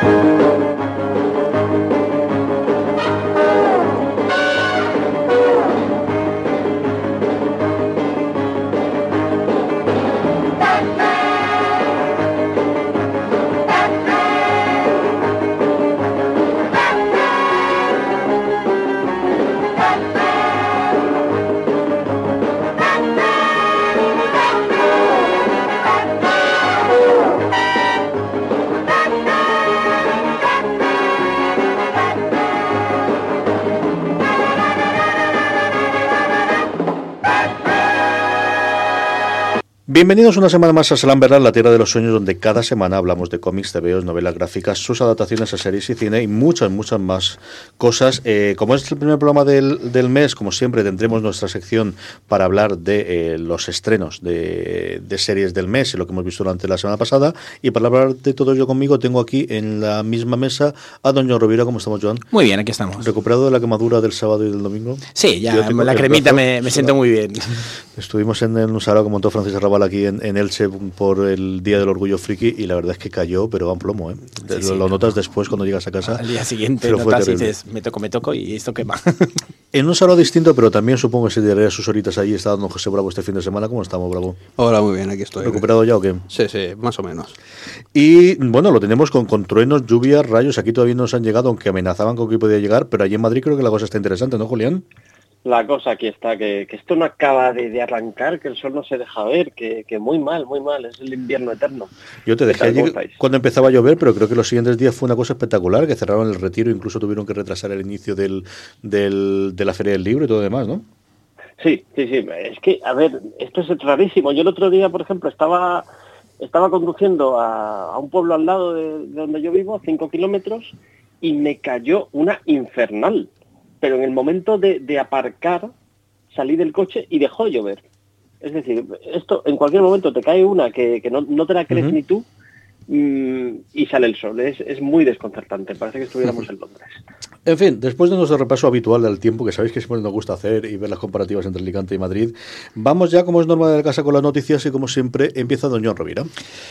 Música Bienvenidos una semana más a Slamberland, la tierra de los sueños, donde cada semana hablamos de cómics, TVOs, novelas gráficas, sus adaptaciones a series y cine y muchas, muchas más cosas. Eh, como es el primer programa del, del, mes, como siempre, tendremos nuestra sección para hablar de eh, los estrenos de, de, series del mes y lo que hemos visto durante la semana pasada. Y para hablar de todo ello conmigo, tengo aquí en la misma mesa a don John Rovira. ¿Cómo estamos, Joan? Muy bien, aquí estamos. ¿Recuperado de la quemadura del sábado y del domingo? Sí, ya la cremita me, me, siento muy bien. Estuvimos en, en un salón como todo Francis Arrabal aquí en, en, Elche por el Día del Orgullo Friki y la verdad es que cayó, pero van plomo. ¿eh? Sí, lo, sí, lo, notas después cuando llegas a casa. Al día siguiente notas y dices, me toco, me toco y esto quema. en un salón distinto, pero también supongo que se daría sus horitas allí. Está dando José Bravo este fin de semana. ¿Cómo estamos, Bravo? Hola, muy bien, aquí estoy. ¿Recuperado ya o qué? Sí, sí, más o menos. Y bueno, lo tenemos con, con truenos, lluvias, rayos. Aquí todavía no nos han llegado, aunque amenazaban con que podía llegar, pero allí en Madrid creo que la cosa está interesante, ¿no, Julián? La cosa aquí está, que, que esto no acaba de, de, arrancar, que el sol no se deja ver, que, que, muy mal, muy mal, es el invierno eterno. Yo te dejé allí cuando empezaba a llover, pero creo que los siguientes días fue una cosa espectacular, que cerraron el retiro, incluso tuvieron que retrasar el inicio del, del, de la Feria del Libro y todo demás, ¿no? Sí, sí, sí, es que, a ver, esto es rarísimo. Yo el otro día, por ejemplo, estaba, estaba conduciendo a, a un pueblo al lado de, de donde yo vivo, a cinco kilómetros, y me cayó una infernal pero en el momento de, de, aparcar salí del coche y dejó de llover. Es decir, esto en cualquier momento te cae una que, que no, no, te la crees uh -huh. ni tú y sale el sol. Es, es, muy desconcertante. Parece que estuviéramos en Londres. En fin, después de nuestro repaso habitual del tiempo, que sabéis que siempre nos gusta hacer y ver las comparativas entre Alicante y Madrid, vamos ya, como es norma de la casa, con las noticias y como siempre empieza John Rovira.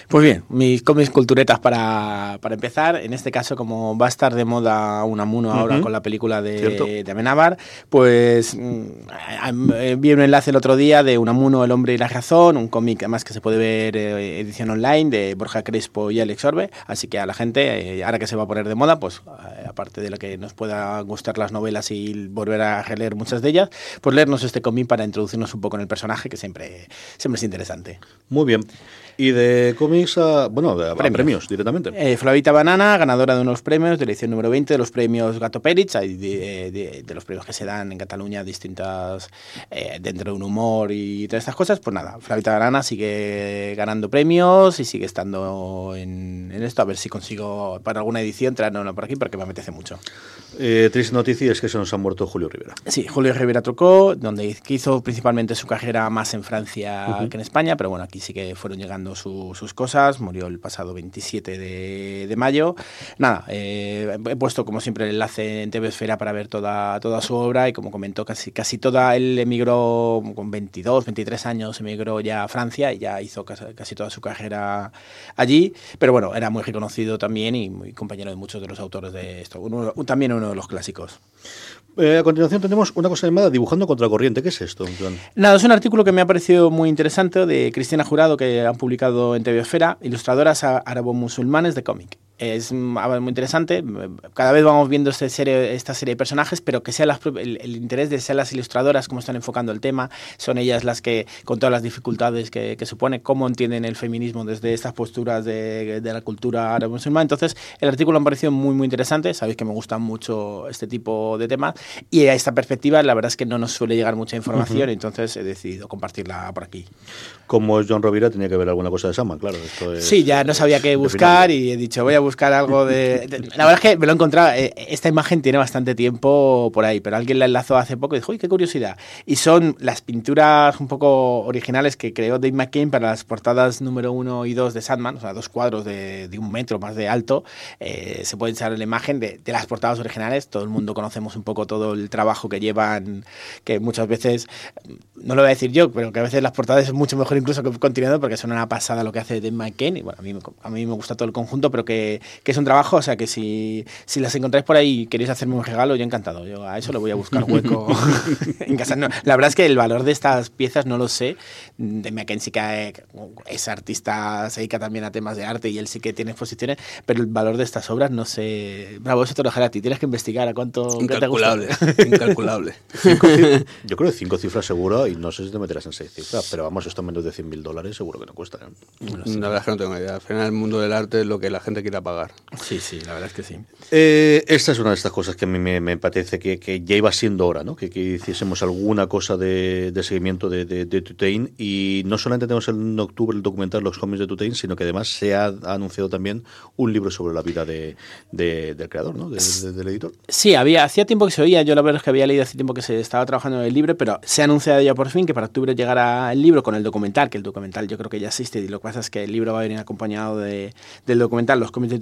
Pues bien, mis cómics culturetas para, para empezar. En este caso, como va a estar de moda Unamuno ahora uh -huh. con la película de, de Amenábar, pues mmm, vi un enlace el otro día de Unamuno, El hombre y la razón, un cómic además que se puede ver eh, edición online de Borja Crespo y Alex Orbe, así que a la gente, eh, ahora que se va a poner de moda, pues eh, aparte de lo que nos pueda gustar las novelas y volver a releer muchas de ellas, pues leernos este cómic para introducirnos un poco en el personaje, que siempre, siempre es interesante. Muy bien. Y de cómics a, bueno, a premios, premios directamente. Eh, Flavita Banana, ganadora de unos premios de la edición número 20 de los premios Gato Pérez, de, de, de, los premios que se dan en Cataluña distintas, eh, dentro de un humor y todas estas cosas, pues nada, Flavita Banana sigue ganando premios y sigue estando en, en esto, a ver si consigo para alguna edición traerlo por aquí porque me apetece mucho. Eh, triste noticia es que se nos ha muerto Julio Rivera. Sí, Julio Rivera Trocó, donde hizo principalmente su carrera más en Francia uh -huh. que en España, pero bueno, aquí sí que fueron llegando su, sus cosas. Murió el pasado 27 de, mayo. Nada, eh, he puesto como siempre el enlace en TV Esfera para ver toda, toda su obra y como comentó, casi, casi toda, él emigró con 22, 23 años, emigró ya a Francia y ya hizo casi, toda su carrera allí, pero bueno, era muy reconocido también y muy compañero de muchos de los autores de esto. También uno de los clásicos. Eh, a continuación tenemos una cosa llamada Dibujando contra corriente. ¿Qué es esto? Nada, es un artículo que me ha parecido muy interesante de Cristina Jurado que han publicado en TV Esfera, ilustradoras árabo-musulmanes de cómic. Es muy interesante. Cada vez vamos viendo este serie, esta serie de personajes, pero que sea las el, el interés de ser las ilustradoras, cómo están enfocando el tema. Son ellas las que, con todas las dificultades que, que supone, cómo entienden el feminismo desde estas posturas de, de la cultura árabe musulmana. Entonces, el artículo me pareció muy, muy interesante. Sabéis que me gustan mucho este tipo de temas. Y a esta perspectiva, la verdad es que no nos suele llegar mucha información, entonces he decidido compartirla por aquí. Como es John Rovira, tenía que ver alguna cosa de Sandman, claro. Esto es Sí, ya no sabía qué buscar y he dicho, voy a buscar algo de... La verdad es que me lo he encontrado, eh, esta imagen tiene bastante tiempo por ahí, pero alguien la enlazó hace poco y dijo, uy, qué curiosidad. Y son las pinturas un poco originales que creó Dave McCain para las portadas número uno y dos de Sandman, o sea, dos cuadros de, un metro más de alto. Eh, se puede echar la imagen de, las portadas originales, todo el mundo conocemos un poco todo el trabajo que llevan, que muchas veces, no lo voy a decir yo, pero que a veces las portadas es mucho mejor incluso que continuando porque son una pasada lo que hace Dave McCain y bueno, a mí, a mí me gusta todo el conjunto, pero que, que es un trabajo, o sea que si, si las encontráis por ahí y queréis hacerme un regalo, yo encantado, yo a eso le voy a buscar hueco en casa. No, la verdad es que el valor de estas piezas no lo sé, de sí que eh, es artista, se dedica también a temas de arte y él sí que tiene exposiciones, pero el valor de estas obras no sé, bravo, eso te lo dejaré a ti, tienes que investigar a cuánto... qué te. Incalculable, incalculable. Yo creo que cinco cifras seguro y no sé si te meterás en seis cifras, pero vamos, esto menos de 100 mil dólares seguro que no cuesta. ¿eh? La verdad es que no tengo idea. Al final el mundo del arte es lo que la gente quiera pagar. Sí, sí, la verdad es que sí. Eh, esta es una de estas cosas que a mí me, me parece que, que ya iba siendo hora, ¿no? que, que hiciésemos alguna cosa de, de seguimiento de, de, de Tutain y no solamente tenemos en octubre el documental Los cómics de Tutain, sino que además se ha, ha anunciado también un libro sobre la vida de, de- del creador, ¿no? De- de- del editor. Sí, había, hacía tiempo que se oía, yo la verdad es que había leído hace tiempo que se estaba trabajando en el libro, pero se ha anunciado ya por fin que para octubre llegará el libro con el documental, que el documental yo creo que ya existe y lo que pasa es que el libro va a venir acompañado de, del documental Los cómics de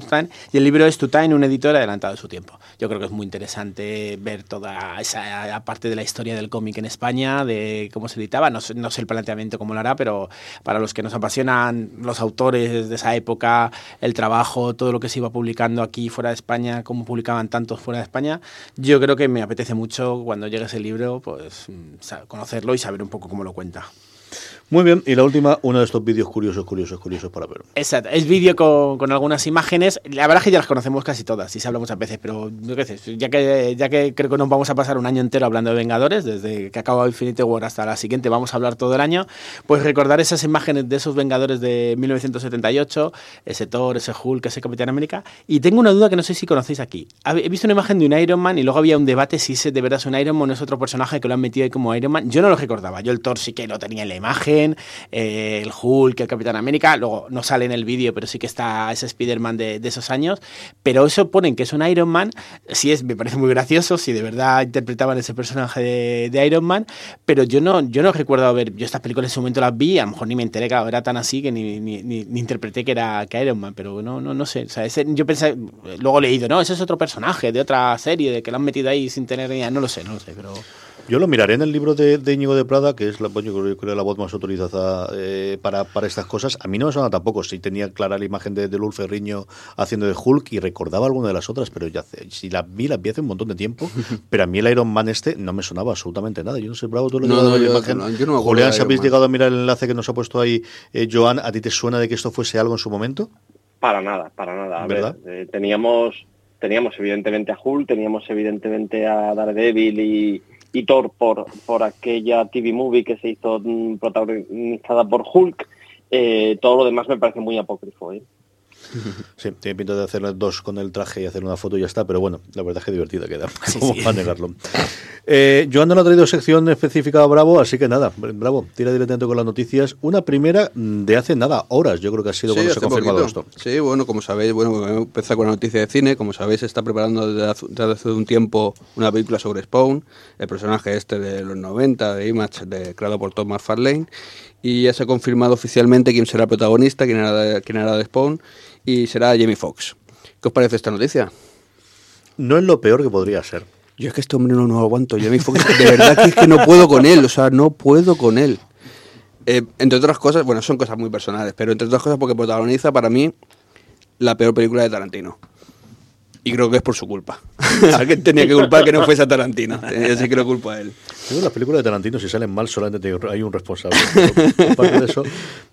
Y el libro es Tutain, un editor adelantado de su tiempo. Yo creo que es muy interesante ver toda esa parte de la historia del cómic en España, de cómo se editaba, no no sé el planteamiento cómo lo hará, pero para los que nos apasionan los autores de esa época, el trabajo, todo lo que se iba publicando aquí fuera de España, cómo publicaban tantos fuera de España, yo creo que me apetece mucho cuando llegue ese libro, pues mm, conocerlo y saber un poco cómo lo cuenta. Muy bien, y la última, uno de estos vídeos curiosos, curiosos, curiosos para ver. Exacto, es vídeo con, con algunas imágenes. La verdad es que ya las conocemos casi todas y se habla muchas veces, pero ya que, ya que creo que nos vamos a pasar un año entero hablando de Vengadores, desde que acaba Infinity War hasta la siguiente, vamos a hablar todo el año, pues recordar esas imágenes de esos Vengadores de 1978, ese Thor, ese Hulk, ese Capitán América. Y tengo una duda que no sé si conocéis aquí. He visto una imagen de un Iron Man y luego había un debate si ese de verdad es un Iron Man o es otro personaje que lo han metido ahí como Iron Man. Yo no lo recordaba, yo el Thor sí que lo tenía en la imagen, eh, el Hulk, el Capitán América, luego no sale en el vídeo, pero sí que está ese Spider-Man de, esos años, pero eso ponen que es un Iron Man, sí es, me parece muy gracioso, si de verdad interpretaban ese personaje de, Iron Man, pero yo no, yo no recuerdo haber, yo estas películas en su momento las vi, a lo mejor ni me enteré que era tan así que ni, ni, interpreté que era que Iron Man, pero no, no, no sé, yo pensé, luego he leído, no, ese es otro personaje de otra serie, de que lo han metido ahí sin tener ni idea, no lo sé, no lo sé, pero... Yo lo miraré en el libro de, de Íñigo de Prada, que es la, bueno, yo creo, creo la voz más autorizada eh, para, para estas cosas. A mí no me suena tampoco, sí tenía clara la imagen de, de Lul Ferriño haciendo de Hulk y recordaba alguna de las otras, pero ya hace, si la vi, la vi hace un montón de tiempo, pero a mí el Iron Man este no me sonaba absolutamente nada. Yo no sé, Bravo, tú lo No, no, la imagen. no, yo no me Julián, si habéis Man. llegado a mirar el enlace que nos ha puesto ahí eh, Joan, ¿a ti te suena de que esto fuese algo en su momento? Para nada, para nada. A ¿Verdad? ver, eh, teníamos, teníamos evidentemente a Hulk, teníamos evidentemente a Daredevil y, y Thor por, por aquella TV movie que se hizo mm, protagonizada por Hulk. Eh, todo lo demás me parece muy apócrifo. ¿eh? Sí, tiene pinta de hacer dos con el traje y hacer una foto y ya está, pero bueno, la verdad es que divertida queda. Sí, ¿Cómo sí. va a negarlo? Eh, Joan no ha traído sección específica a Bravo, así que nada, Bravo, tira directamente con las noticias. Una primera de hace nada, horas, yo creo que ha sido cuando se ha confirmado poquito. esto. Sí, bueno, como sabéis, bueno, empezar con la noticia de cine. Como sabéis, se está preparando desde hace, desde hace un tiempo una película sobre Spawn, el personaje este de los 90, de Image, de, creado por Thomas Farlane. Y ya se ha confirmado oficialmente quién será el protagonista, quién de, quién hará de Spawn, y será Jamie Foxx. ¿Qué os parece esta noticia? No es lo peor que podría ser. Yo es que este hombre no, no lo aguanto. Jamie Foxx, de verdad que es que no puedo con él. O sea, no puedo con él. Eh, entre otras cosas, bueno, son cosas muy personales, pero entre otras cosas porque protagoniza para mí la peor película de Tarantino. Y creo que es por su culpa. Alguien tenía que culpar que no fuese a Tarantino. Así que lo culpo a él. Las películas de Tarantino, si salen mal, solamente hay un responsable. De eso,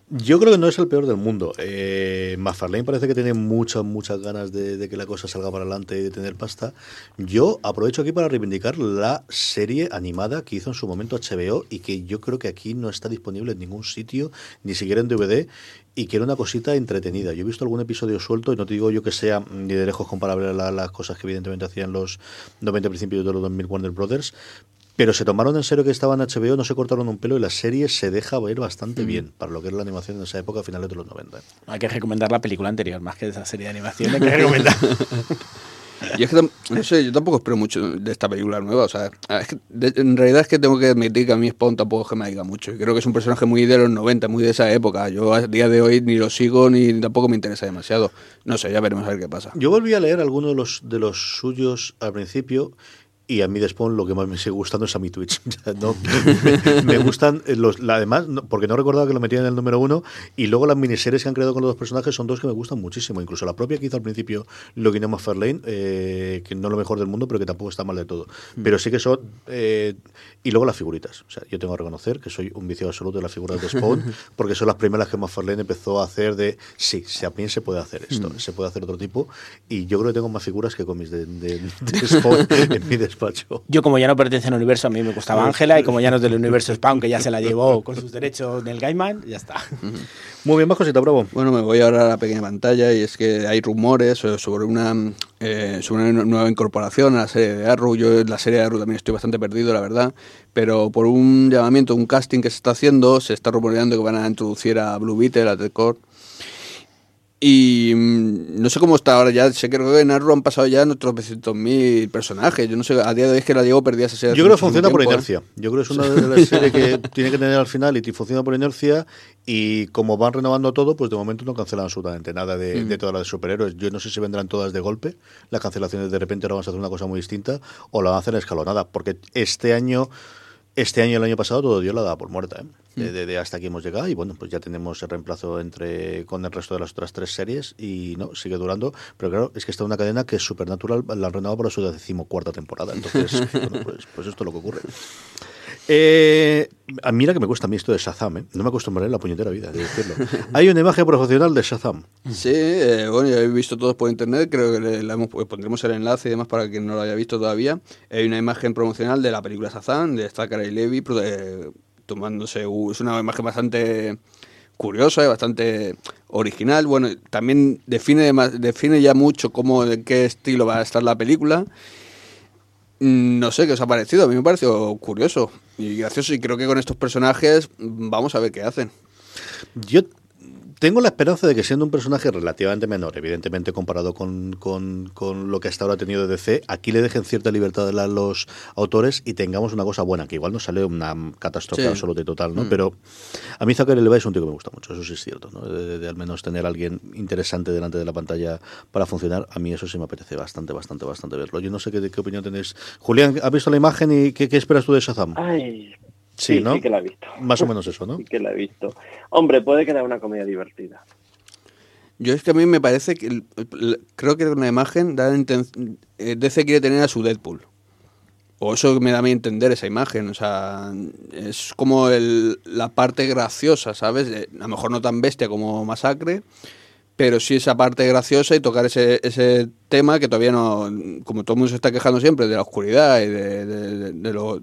yo creo que no es el peor del mundo. Eh, parece que tiene muchas, muchas ganas de, que la cosa salga para adelante y de tener pasta. Yo aprovecho aquí para reivindicar la serie animada que hizo en su momento HBO y que yo creo que aquí no está disponible en ningún sitio, ni siquiera en DVD y que era una cosita entretenida. Yo he visto algún episodio suelto y no te digo yo que sea ni de lejos comparable a las cosas que evidentemente hacían los 90 principios de los 2000 Warner Brothers, pero se tomaron en serio que estaban en HBO, no se cortaron un pelo y la serie se deja ver bastante mm. bien para lo que era la animación en esa época, a finales de los 90. Hay que recomendar la película anterior, más que esa serie de animación. Hay que recomendar. Y es que, no sé, yo tampoco espero mucho de esta película nueva. O sea, en realidad es que tengo que admitir que a mí Spawn tampoco es que me diga mucho. Y creo que es un personaje muy de los 90, muy de esa época. Yo a día de hoy ni lo sigo ni tampoco me interesa demasiado. No sé, ya veremos a ver qué pasa. Yo volví a leer algunos de los, de los suyos al principio y a mí de Spawn lo que más me sigue gustando es a mi Twitch. no, me, gustan eh, los, además, porque no recordaba que lo metían en el número uno, y luego las miniseries que han creado con los dos personajes son dos que me gustan muchísimo. Incluso la propia que hizo al principio Login Fairlane, eh, que no es lo mejor del mundo, pero que tampoco está mal de todo. Mm. Pero sí que son. Eh, y luego las figuritas. O sea, yo tengo que reconocer que soy un vicio absoluto de las figuras de Spawn, porque son las primeras que McFarlane empezó a hacer de. Sí, también se puede hacer esto, mm. se puede hacer otro tipo. Y yo creo que tengo más figuras que cómics de, de, de Spawn en mi yo, como ya no pertenece al universo, a mí me gustaba Ángela, y como ya no es del universo Spawn, que ya se la llevó con sus derechos del Gaiman, ya está. Muy bien, más cosita, bravo. Bueno, me voy ahora a la pequeña pantalla y es que hay rumores sobre una, eh, sobre una nueva incorporación a la serie de Arrow. Yo en la serie de Arrow también estoy bastante perdido, la verdad, pero por un llamamiento, un casting que se está haciendo, se está rumoreando que van a introducir a Blue Beetle, a Ted Core y mm, no sé cómo está ahora ya. Sé que en Arrow han pasado ya nuestros 300.000 personajes. Yo no sé, a día de hoy es que la llevo perdida esa serie. Yo creo que funciona por ¿eh? inercia. Yo creo que es una de las series que tiene que tener al final y funciona por inercia. Y como van renovando todo, pues de momento no cancelan absolutamente nada de, de todas las de superhéroes. Yo no sé si vendrán todas de golpe. Las cancelaciones de repente ahora vamos a hacer una cosa muy distinta o la van a hacer escalonada. Porque este año este año y el año pasado todo Dios la daba por muerta, ¿eh? de, hasta aquí hemos llegado y bueno, pues ya tenemos el reemplazo entre con el resto de las otras tres series y no, sigue durando, pero claro, es que está una cadena que es Supernatural, la han renovado para su decimocuarta temporada, entonces, bueno, pues, pues esto es lo que ocurre. Eh, mira que me cuesta a mí esto de Shazam, ¿eh? no me acostumbraré en la puñetera vida de decirlo. Hay una imagen profesional de Shazam. Sí, eh, bueno, ya he visto todos por internet, creo que le, pues pondremos el enlace y demás para quien no lo haya visto todavía. Hay una imagen promocional de la película Shazam, de Zachary Levy, eh, tomándose, es una imagen bastante curiosa y bastante original. Bueno, también define, define ya mucho cómo, en qué estilo va a estar la película. No sé qué os ha parecido, a mí me pareció curioso y gracioso y creo que con estos personajes vamos a ver qué hacen. Yo tengo la esperanza de que siendo un personaje relativamente menor, evidentemente comparado con, lo que hasta ahora ha tenido DC, aquí le dejen cierta libertad a los autores y tengamos una cosa buena, que igual no sale una catástrofe absoluta y total, ¿no? Mm. Pero a mí Zachary Levi es un tío que me gusta mucho, eso sí es cierto, ¿no? De, al menos tener a alguien interesante delante de la pantalla para funcionar, a mí eso sí me apetece bastante, bastante, bastante verlo. Yo no sé qué, qué opinión tenéis. Julián, ¿has visto la imagen y qué, qué esperas tú de Shazam? Ay, Sí, ¿no? sí que la he visto. Más o menos eso, ¿no? Sí que la he visto. Hombre, puede quedar una comedia divertida. Yo es que a mí me parece que creo que una imagen da eh, DC quiere tener a su Deadpool. O eso me da a mí entender esa imagen. O sea, es como el, la parte graciosa, ¿sabes? Eh, a lo mejor no tan bestia como Masacre, pero sí esa parte graciosa y tocar ese, ese tema que todavía no. Como todo el mundo se está quejando siempre de la oscuridad y de, de, de lo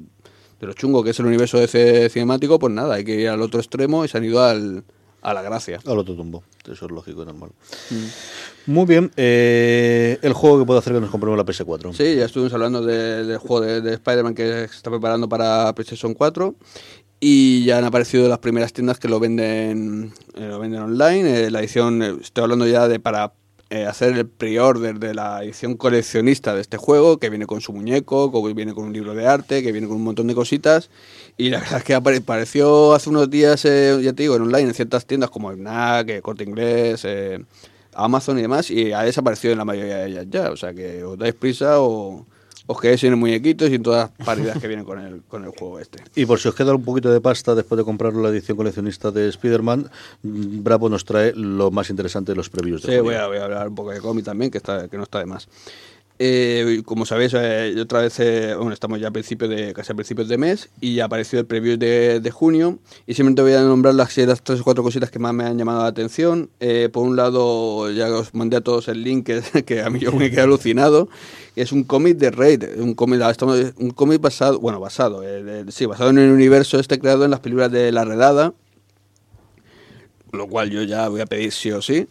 de lo chungo que es el universo de ese cinemático, pues nada, hay que ir al otro extremo y se han ido al, a la gracia. Al otro tumbo, eso es lógico y normal. Mm. Muy bien, eh, el juego que puede hacer que nos compremos la PS4. Sí, ya estuvimos hablando del juego de, Spider-Man que se está preparando para PlayStation 4 y ya han aparecido las primeras tiendas que lo venden, eh, lo venden online. Eh, la edición, estoy hablando ya de para eh, hacer el pre-order de la edición coleccionista de este juego, que viene con su muñeco, que viene con un libro de arte, que viene con un montón de cositas. Y la verdad es que apareció hace unos días, eh, ya te digo, en online, en ciertas tiendas como FNAC, eh, Corte Inglés, Amazon y demás, y ha desaparecido en la mayoría de ellas ya. O sea que os dais prisa o os quedéis sin el muñequitos y en todas las paridades que vienen con el, con el juego este. Y por si os queda un poquito de pasta después de comprar la edición coleccionista de Spider-Man, Bravo nos trae lo más interesante de los previews de Sí, voy a, voy a, hablar un poco de cómic también, que, está, que no está de más. Eh, como sabéis, eh, otra vez, eh, estamos ya a principios de, casi a principios de mes y ya apareció el preview de, junio y simplemente voy a nombrar las, tres o cuatro cositas que más me han llamado la atención. Por un lado, ya os mandé a todos el link que, que a mí yo me quedé alucinado, es un cómic de Raid, un cómic, un cómic basado, bueno, basado, sí, basado en el universo este creado en las películas de La Redada, lo cual yo ya voy a pedir sí o sí.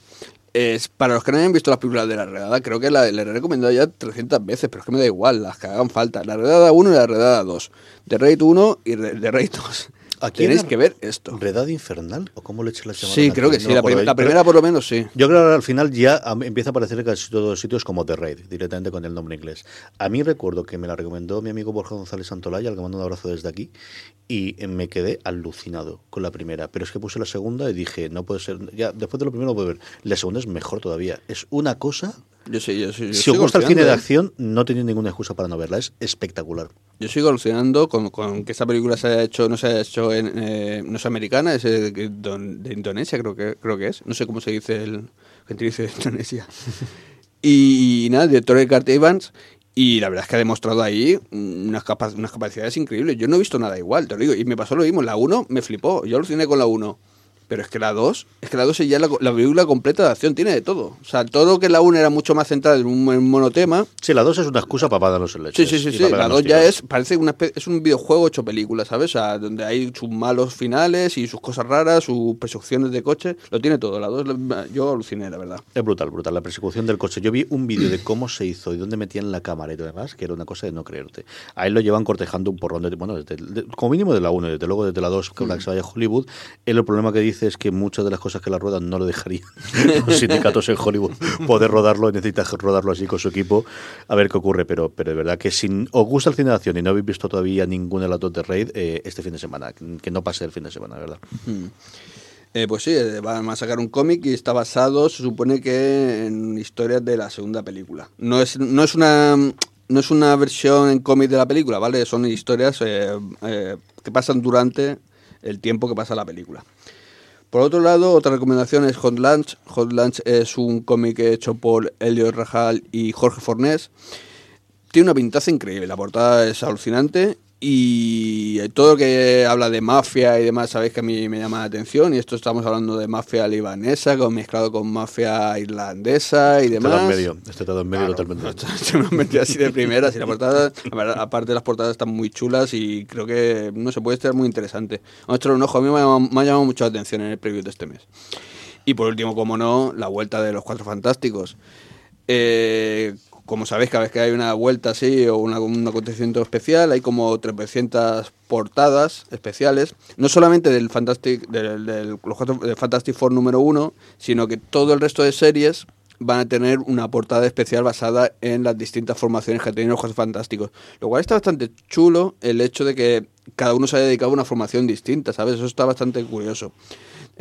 Es, para los que no hayan visto las películas de la redada, creo que la, la he recomendado ya 300 veces, pero es que me da igual, las que hagan falta. La redada 1 y la redada 2. De Raid 1 y de Raid 2. Aquí Tenéis que ver esto. ¿Redad infernal? ¿O cómo le eché la llamaron Sí, creo que sí. La, primera por lo menos sí. Yo creo que al final ya empieza a aparecer casi todos los sitios como The Raid, directamente con el nombre inglés. A mí recuerdo que me la recomendó mi amigo Borja González Santolaya, al que mando un abrazo desde aquí, y me quedé alucinado con la primera. Pero es que puse la segunda y dije, no puede ser, ya después de lo primero no puedo ver. La segunda es mejor todavía. Es una cosa... Yo sí, yo sí. yo Si os gusta el cine de alucinando, acción, no tenéis ninguna excusa para no verla. Es espectacular. ¿eh? Yo sigo alucinando con, con que esta película se haya hecho, no se ha hecho en, eh, no es americana, es eh, de, de Indonesia, creo que, creo que es. No sé cómo se dice el gentilicio de Indonesia. Y, nada, el director es Garth Evans. Y la verdad es que ha demostrado ahí unas, capa- unas capacidades increíbles. Yo no he visto nada igual, te lo digo. Y me pasó lo mismo. La 1 me flipó. Yo aluciné con la 1. Pero es que la 2, es que la 2 es ya la, la película completa de acción, tiene de todo. O sea, todo lo que la 1 era mucho más centrada en un, en monotema. Sí, la dos es una excusa para darnos el leche. Sí, sí, sí, sí. La 2 ya es, parece una es un videojuego hecho película, ¿sabes? O sea, donde hay sus malos finales y sus cosas raras, sus persecuciones de coche. Lo tiene todo. La 2, yo aluciné, la verdad. Es brutal, brutal. La persecución del coche. Yo vi un vídeo de cómo se hizo y dónde metían la cámara y todo demás, que era una cosa de no creerte. Ahí lo llevan cortejando un porrón de. Bueno, desde- de- como mínimo de la 1, desde luego desde la 2, que, la que se vaya a Hollywood. Él el problema que dice es que muchas de las cosas que la ruedan no lo dejarían los sindicatos en Hollywood poder rodarlo necesitas rodarlo así con su equipo a ver qué ocurre. Pero, pero de verdad que si os gusta el cine de acción y no habéis visto todavía ninguna de las dos de Raid, eh, este fin de semana, que no pase el fin de semana, ¿verdad? Eh, pues sí, eh, van a sacar un cómic y está basado, se supone que en historias de la segunda película. No es, no es una no es una versión en cómic de la película, ¿vale? Son historias que pasan durante el tiempo que pasa la película. Por otro lado, otra recomendación es Hot Lunch. Hot Lunch es un cómic hecho por Elio Rajal y Jorge Fornés. Tiene una pintaza increíble, la portada es alucinante y todo lo que habla de mafia y demás, sabéis que a mí me llama la atención y esto estamos hablando de mafia libanesa con, mezclado con mafia irlandesa y Este demás. todo en medio, este todo en medio Claro, totalmente. se me metido así de primeras y la portada, aparte las portadas están muy chulas y creo que no se puede estar muy interesante. Vamos a echarle un ojo, a mí me ha, llamado, me ha llamado mucho la atención en el preview de este mes. Y por último, como no, la vuelta de los Cuatro Fantásticos. Eh, como sabéis, cada vez que hay una vuelta así o una- un acontecimiento especial, hay como 300 portadas especiales, no solamente del Fantastic, del, del- Fantastic Four número uno, sino que todo el resto de series van a tener una portada especial basada en las distintas formaciones que tienen los Cuatro Fantásticos. Lo cual está bastante chulo el hecho de que cada uno se haya dedicado a una formación distinta, ¿sabes? Eso está bastante curioso.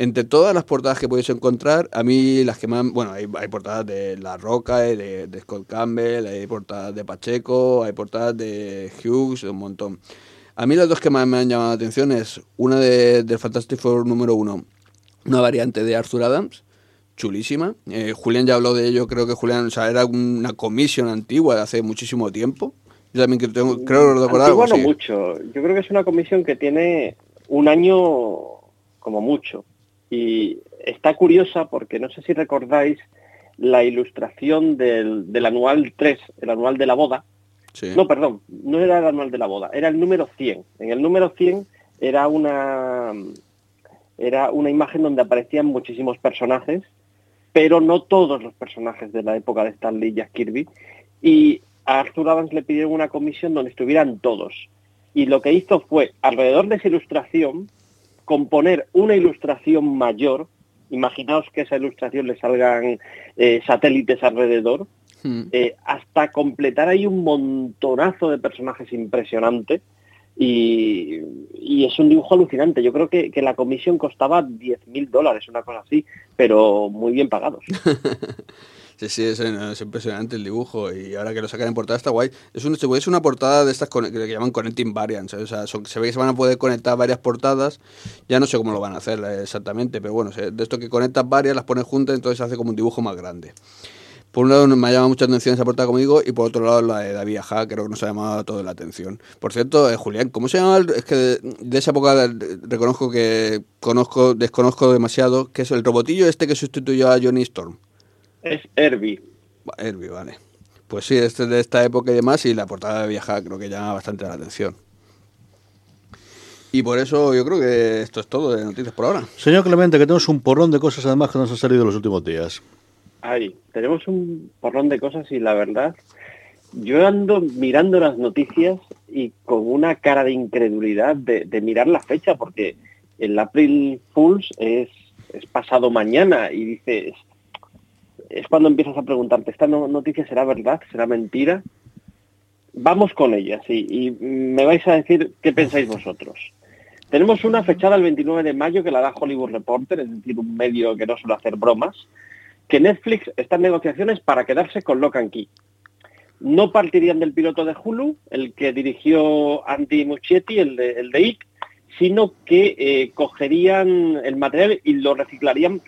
Entre todas las portadas que podéis encontrar, a mí las que más... Bueno, hay, hay portadas de La Roca, eh, de, de Scott Campbell, hay portadas de Pacheco, hay portadas de Hughes, un montón. A mí las dos que más me han llamado la atención es una de, Fantastic Four número uno, una variante de Arthur Adams, chulísima. Eh, Julián ya habló de ello, creo que Julián, o sea, era una comisión antigua de hace muchísimo tiempo. Yo también que tengo- creo recordar algo Antigua no así. mucho. Yo creo que es una comisión que tiene un año como mucho. Y está curiosa porque no sé si recordáis la ilustración del, del anual 3, el anual de la boda. Sí. No, perdón, no era el anual de la boda, era el número 100. En el número 100 era una, era una imagen donde aparecían muchísimos personajes, pero no todos los personajes de la época de Stan Lee y Jack Kirby. Y a Arthur Adams le pidieron una comisión donde estuvieran todos. Y lo que hizo fue, alrededor de esa ilustración, componer una ilustración mayor. Imaginaos que a esa ilustración le salgan eh, satélites alrededor, Hmm. eh, hasta completar ahí un montonazo de personajes impresionante. Y, y es un dibujo alucinante. Yo creo que, que la comisión costaba 10 mil dólares, una cosa así, pero muy bien pagados. Sí, sí, es, es impresionante el dibujo y ahora que lo sacan en portada está guay. Es, un, es una portada de estas que llaman Connecting Variants, ¿eh? o sea, se ve que se van a poder conectar varias portadas, ya no sé cómo lo van a hacer eh, exactamente, pero bueno, de esto que conectas varias, las pones juntas, entonces se hace como un dibujo más grande. por un lado me ha llamado mucha atención esa portada conmigo y por otro lado la de David Aja, creo que nos ha llamado toda la atención. Por cierto, eh, Julián, ¿cómo se llama? Es que de, esa época reconozco que conozco, desconozco demasiado, que es el robotillo este que sustituyó a Johnny Storm. Es Herbie. Herbie, vale. Pues sí, este es de esta época y demás, y la portada de Viaja creo que llama bastante la atención. Y por eso yo creo que esto es todo de noticias por ahora. Señor Clemente, que tenemos un porrón de cosas además que nos han salido los últimos días. Ay, tenemos un porrón de cosas y la verdad, yo ando mirando las noticias y con una cara de incredulidad de, mirar la fecha, porque el April Fools es, es pasado mañana y dices, es cuando empiezas a preguntarte, ¿esta noticia será verdad? ¿Será mentira? Vamos con ella, sí, y me vais a decir qué pensáis vosotros. Tenemos una fechada el 29 de mayo que la da Hollywood Reporter, es decir, un medio que no suele hacer bromas, que Netflix está en negociaciones para quedarse con Lock and Key. No partirían del piloto de Hulu, el que dirigió Andy Muschietti, el de, el de IT, sino que eh, cogerían el material y lo reciclarían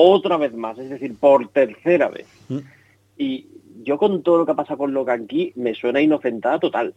otra vez más, es decir, por tercera vez. Mm. Y yo con todo lo que pasa con Logan Key me suena inocentada total.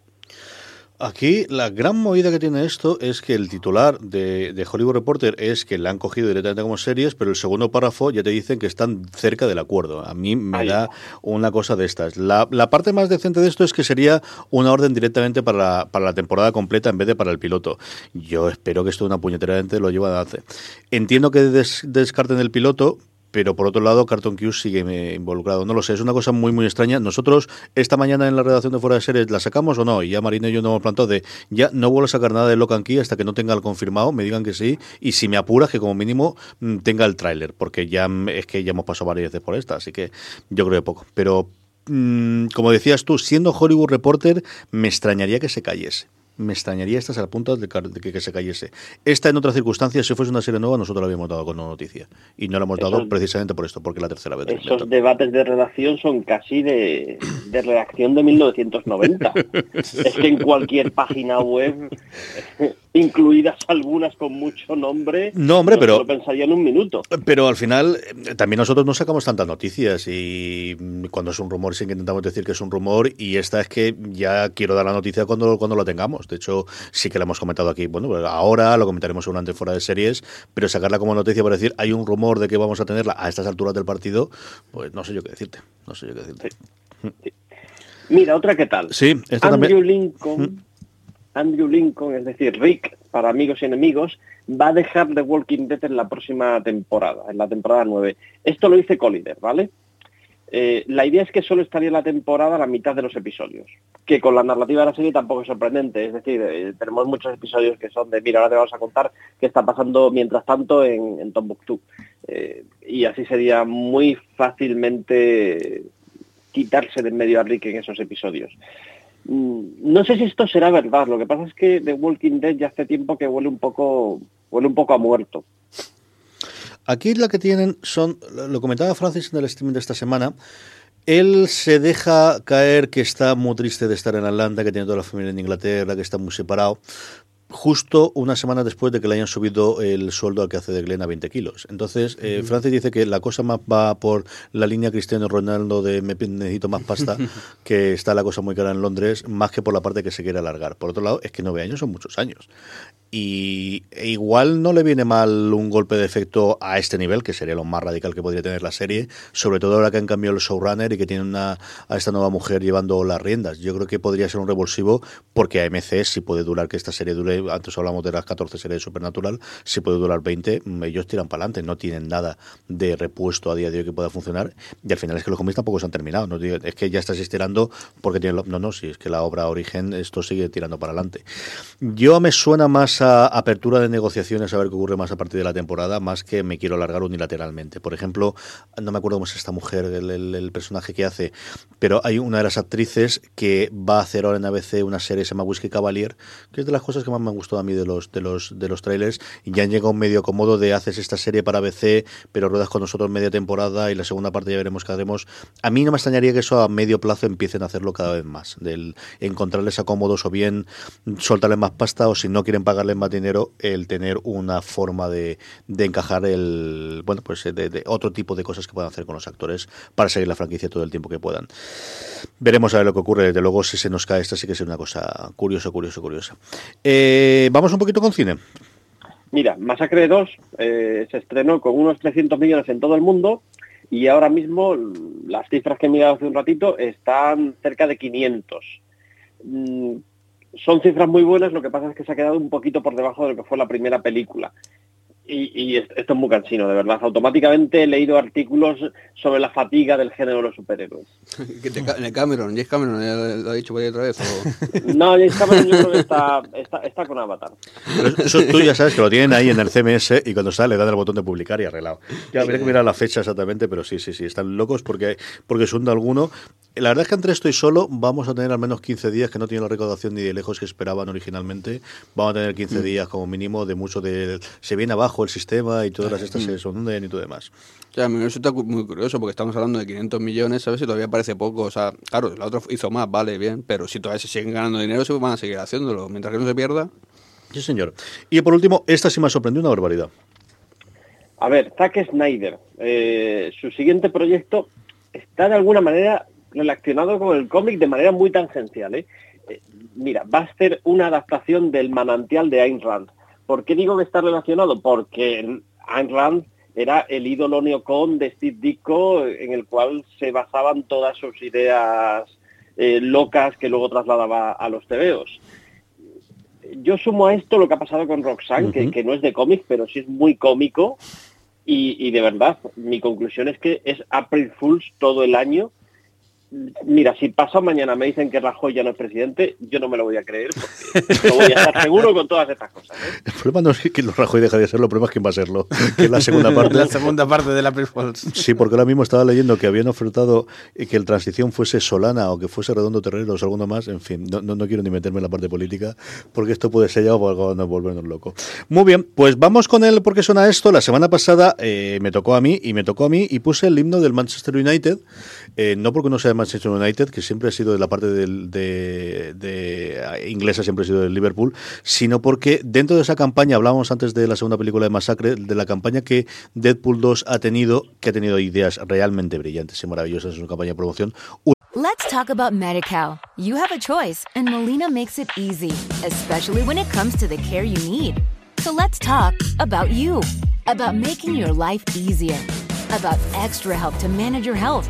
Aquí la gran movida que tiene esto es que el titular de, Hollywood Reporter es que la han cogido directamente como series, pero el segundo párrafo ya te dicen que están cerca del acuerdo. A mí me da una cosa de estas. La, parte más decente de esto es que sería una orden directamente para la, para la temporada completa en vez de para el piloto. Yo espero que esto una puñetera gente lo lleva a hacer. Entiendo que descarten el piloto, pero por otro lado Carton Q sigue involucrado. No lo sé, es una cosa muy muy extraña. Nosotros esta mañana en la redacción de Fuera de Series la sacamos o no, y ya Marina y yo nos hemos plantado de ya no vuelvo a sacar nada de Locan Key hasta que no tenga el confirmado, me digan que sí, y si me apuras que como mínimo mm, tenga el tráiler, porque ya mm, es que ya hemos pasado varias veces por esta, así que yo creo que poco. Pero mm, como decías tú, siendo Hollywood Reporter, me extrañaría que se cayese me extrañaría estas al punto de, que, se cayese. Esta en otras circunstancias, si fuese una serie nueva, nosotros la habíamos dado con una noticia. Y no la hemos dado precisamente por esto, porque la tercera vez. Esos debates de redacción son casi de, de redacción de 1990. es que en cualquier página web incluidas algunas con mucho nombre. No, hombre, pero. Lo pensaría en un minuto. Pero al final, eh, también nosotros no sacamos tantas noticias y cuando es un rumor, sí que intentamos decir que es un rumor y esta es que ya quiero dar la noticia cuando, cuando lo tengamos. De hecho, sí que la hemos comentado aquí. Bueno, pues ahora lo comentaremos seguramente fuera de series, pero sacarla como noticia para decir hay un rumor de que vamos a tenerla a estas alturas del partido, pues no sé yo qué decirte. No sé yo qué decirte. Mira, otra que tal. Sí, esta Andrew Lincoln. Andrew Lincoln, es decir, Rick, para amigos y enemigos, va a dejar The Walking Dead en la próxima temporada, en la temporada 9. Esto lo dice Collider, ¿vale? Eh, la idea es que solo estaría en la temporada la mitad de los episodios, que con la narrativa de la serie tampoco es sorprendente, es decir, eh, tenemos muchos episodios que son de, mira, ahora te vamos a contar qué está pasando mientras tanto en, en Tombuctú. Eh, y así sería muy fácilmente quitarse de medio a Rick en esos episodios. Mm, no sé si esto será verdad. Lo que pasa es que The Walking Dead ya hace tiempo que huele un poco, huele un poco a muerto. Aquí la que tienen son, lo comentaba Francis en el streaming de esta semana, él se deja caer que está muy triste de estar en Atlanta, que tiene toda la familia en Inglaterra, que está muy separado, justo una semana después de que le hayan subido el sueldo al que hace de Glenn a 20 kilos. Entonces, eh, Francis dice que la cosa más va por la línea Cristiano Ronaldo de me necesito más pasta, que está la cosa muy cara en Londres, más que por la parte que se quiere alargar. Por otro lado, es que nueve años son muchos años. Y igual no le viene mal un golpe de efecto a este nivel, que sería lo más radical que podría tener la serie, sobre todo ahora que han cambiado el showrunner y que tiene una, a esta nueva mujer llevando las riendas. Yo creo que podría ser un revulsivo porque a MC si puede durar que esta serie dure, antes hablamos de las 14 series de Supernatural, si puede durar 20, ellos tiran para adelante, no tienen nada de repuesto a día de hoy que pueda funcionar y al final es que los cómics tampoco se han terminado, no es que ya estás estirando porque tiene no, no, si es que la obra origen esto sigue tirando para adelante. Yo me suena más apertura de negociaciones a ver qué ocurre más a partir de la temporada, más que me quiero alargar unilateralmente. Por ejemplo, no me acuerdo cómo es esta mujer, el, personaje que hace, pero hay una de las actrices que va a hacer ahora en ABC una serie, se llama Whiskey Cavalier, que es de las cosas que más me han gustado a mí de los de los de los trailers y ya han llegado medio cómodo de haces esta serie para BC, pero ruedas con nosotros media temporada y la segunda parte ya veremos qué haremos. A mí no me extrañaría que eso a medio plazo empiecen a hacerlo cada vez más, del encontrarles acómodos o bien soltarles más pasta o si no quieren más dinero, el tener una forma de, de encajar el bueno, pues de, otro tipo de cosas que puedan hacer con los actores para seguir la franquicia todo el tiempo que puedan. Veremos a ver lo que ocurre. Desde luego, si se nos cae esta, sí que es una cosa curiosa, curiosa, curiosa. Eh, vamos un poquito con cine. Mira, Masacre 2 eh, se estrenó con unos 300 millones en todo el mundo y ahora mismo las cifras que he mirado hace un ratito están cerca de 500. Son cifras muy buenas, lo que pasa es que se ha quedado un poquito por debajo de lo que fue la primera película y, esto es muy cansino, de verdad. Automáticamente he leído artículos sobre la fatiga del género de los superhéroes. Cameron, James Cameron lo ha dicho por ahí otra vez. No, James Cameron yo creo que está, está, con Avatar. eso tú ya sabes que lo tienen ahí en el CMS y cuando sale le dan el botón de publicar y arreglado. Ya habría que mirar la fecha exactamente, pero sí, sí, sí, están locos porque, porque es un de alguno. La verdad es que entre estoy solo vamos a tener al menos 15 días que no tiene la recaudación ni de lejos que esperaban originalmente. Vamos a tener 15 mm. días como mínimo de mucho de... Se viene abajo el sistema y todas las estas se hunden y todo demás. O sea, a mí me resulta muy curioso porque estamos hablando de 500 millones, ¿sabes? Y todavía parece poco. O sea, claro, la otra hizo más, vale, bien, pero si todavía se siguen ganando dinero, se van a seguir haciéndolo. Mientras que no se pierda. Sí, señor. Y por último, esta sí me ha sorprendido una barbaridad. A ver, Zack Snyder, eh, su siguiente proyecto está de alguna manera relacionado con el cómic de manera muy tangencial. ¿eh? Eh, mira, va a ser una adaptación del manantial de Ayn Rand. ¿Por qué digo que está relacionado? Porque Ayn Rand era el ídolo neocon de Steve Ditko en el cual se basaban todas sus ideas eh, locas que luego trasladaba a los tebeos. Yo sumo a esto lo que ha pasado con Roxanne, que, no es de cómic, pero sí es muy cómico. Y, y, de verdad, mi conclusión es que es April Fools todo el año Mira, si pasado mañana me dicen que Rajoy ya no es presidente, yo no me lo voy a creer porque no voy a estar seguro con todas estas cosas. ¿eh? El problema no es que Rajoy deje de serlo, el problema es quién va a serlo, que es la segunda parte. la segunda parte de la Sí, porque ahora mismo estaba leyendo que habían ofertado que el transición fuese Solana o que fuese Redondo Terrero o alguno más. En fin, no, no, quiero ni meterme en la parte política porque esto puede ser ya o no volvernos loco. Muy bien, pues vamos con él porque suena esto. La semana pasada eh, me tocó a mí y me tocó a mí y puse el himno del Manchester United, eh, no porque no sea Manchester United, que siempre ha sido de la parte de, inglesa, siempre ha sido del Liverpool, sino porque dentro de esa campaña, hablábamos antes de la segunda película de Masacre, de la campaña que Deadpool 2 ha tenido, que ha tenido ideas realmente brillantes y maravillosas en su campaña de promoción. Let's talk about MediCal. You have a choice, and Molina makes it easy, especially when it comes to the care you need. So let's talk about you, about making your life easier, about extra help to manage your health.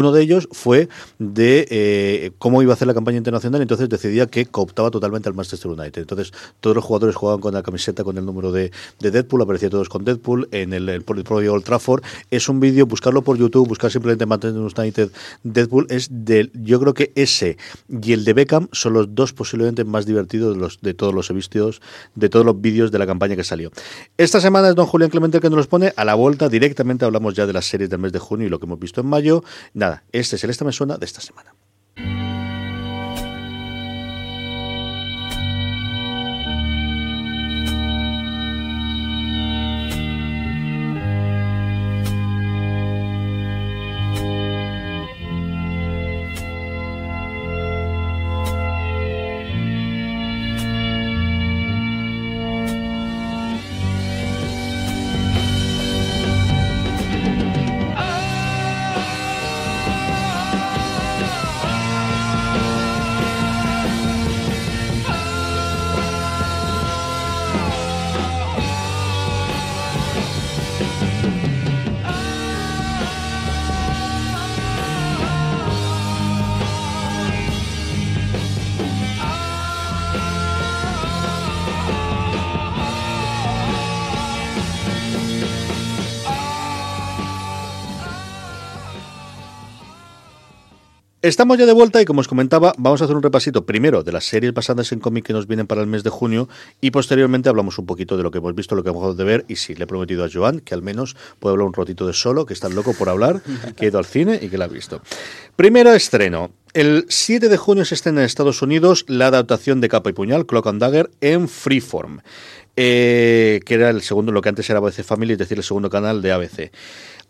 Uno de ellos fue de eh, cómo iba a hacer la campaña internacional, entonces decidía que cooptaba totalmente al Manchester United. Entonces todos los jugadores jugaban con la camiseta con el número de, Deadpool, aparecía todos con Deadpool en el, el, propio Old Trafford. Es un vídeo, buscarlo por YouTube, buscar simplemente Manchester United Deadpool, es del, yo creo que ese y el de Beckham son los dos posiblemente más divertidos de, los, de todos los vídeos, de todos los vídeos de la campaña que salió. Esta semana es don Julián Clemente el que nos los pone, a la vuelta directamente hablamos ya de las series del mes de junio y lo que hemos visto en mayo. Nada, este es el Esta Me Suena de esta semana. Estamos ya de vuelta y como os comentaba, vamos a hacer un repasito primero de las series basadas en cómic que nos vienen para el mes de junio y posteriormente hablamos un poquito de lo que hemos visto, lo que hemos de ver y sí, le he prometido a Joan que al menos puede hablar un ratito de solo, que está loco por hablar, que ha ido al cine y que la ha visto. Primero estreno. El 7 de junio se estrena en Estados Unidos la adaptación de Capa y Puñal, Clock and Dagger, en Freeform, eh, que era el segundo, lo que antes era ABC Family, es decir, el segundo canal de ABC.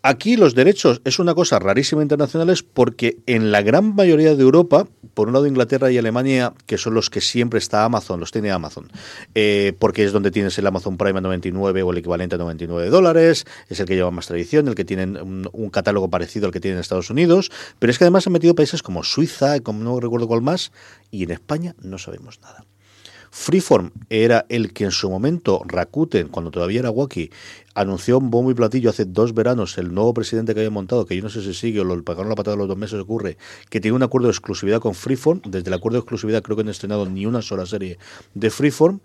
Aquí los derechos es una cosa rarísima internacionales porque en la gran mayoría de Europa, por un lado Inglaterra y Alemania, que son los que siempre está Amazon, los tiene Amazon, eh, porque es donde tienes el Amazon Prime a 99 o el equivalente a 99 dólares, es el que lleva más tradición, el que tiene un, catálogo parecido al que tiene en Estados Unidos, pero es que además han metido países como Suiza, como no recuerdo cuál más, y en España no sabemos nada. Freeform era el que en su momento Rakuten, cuando todavía era Wacky, anunció un bombo y platillo hace dos veranos el nuevo presidente que había montado, que yo no sé si sigue o lo pagaron la patada de los dos meses, ocurre, que tiene un acuerdo de exclusividad con Freeform. Desde el acuerdo de exclusividad creo que no han estrenado ni una sola serie de Freeform.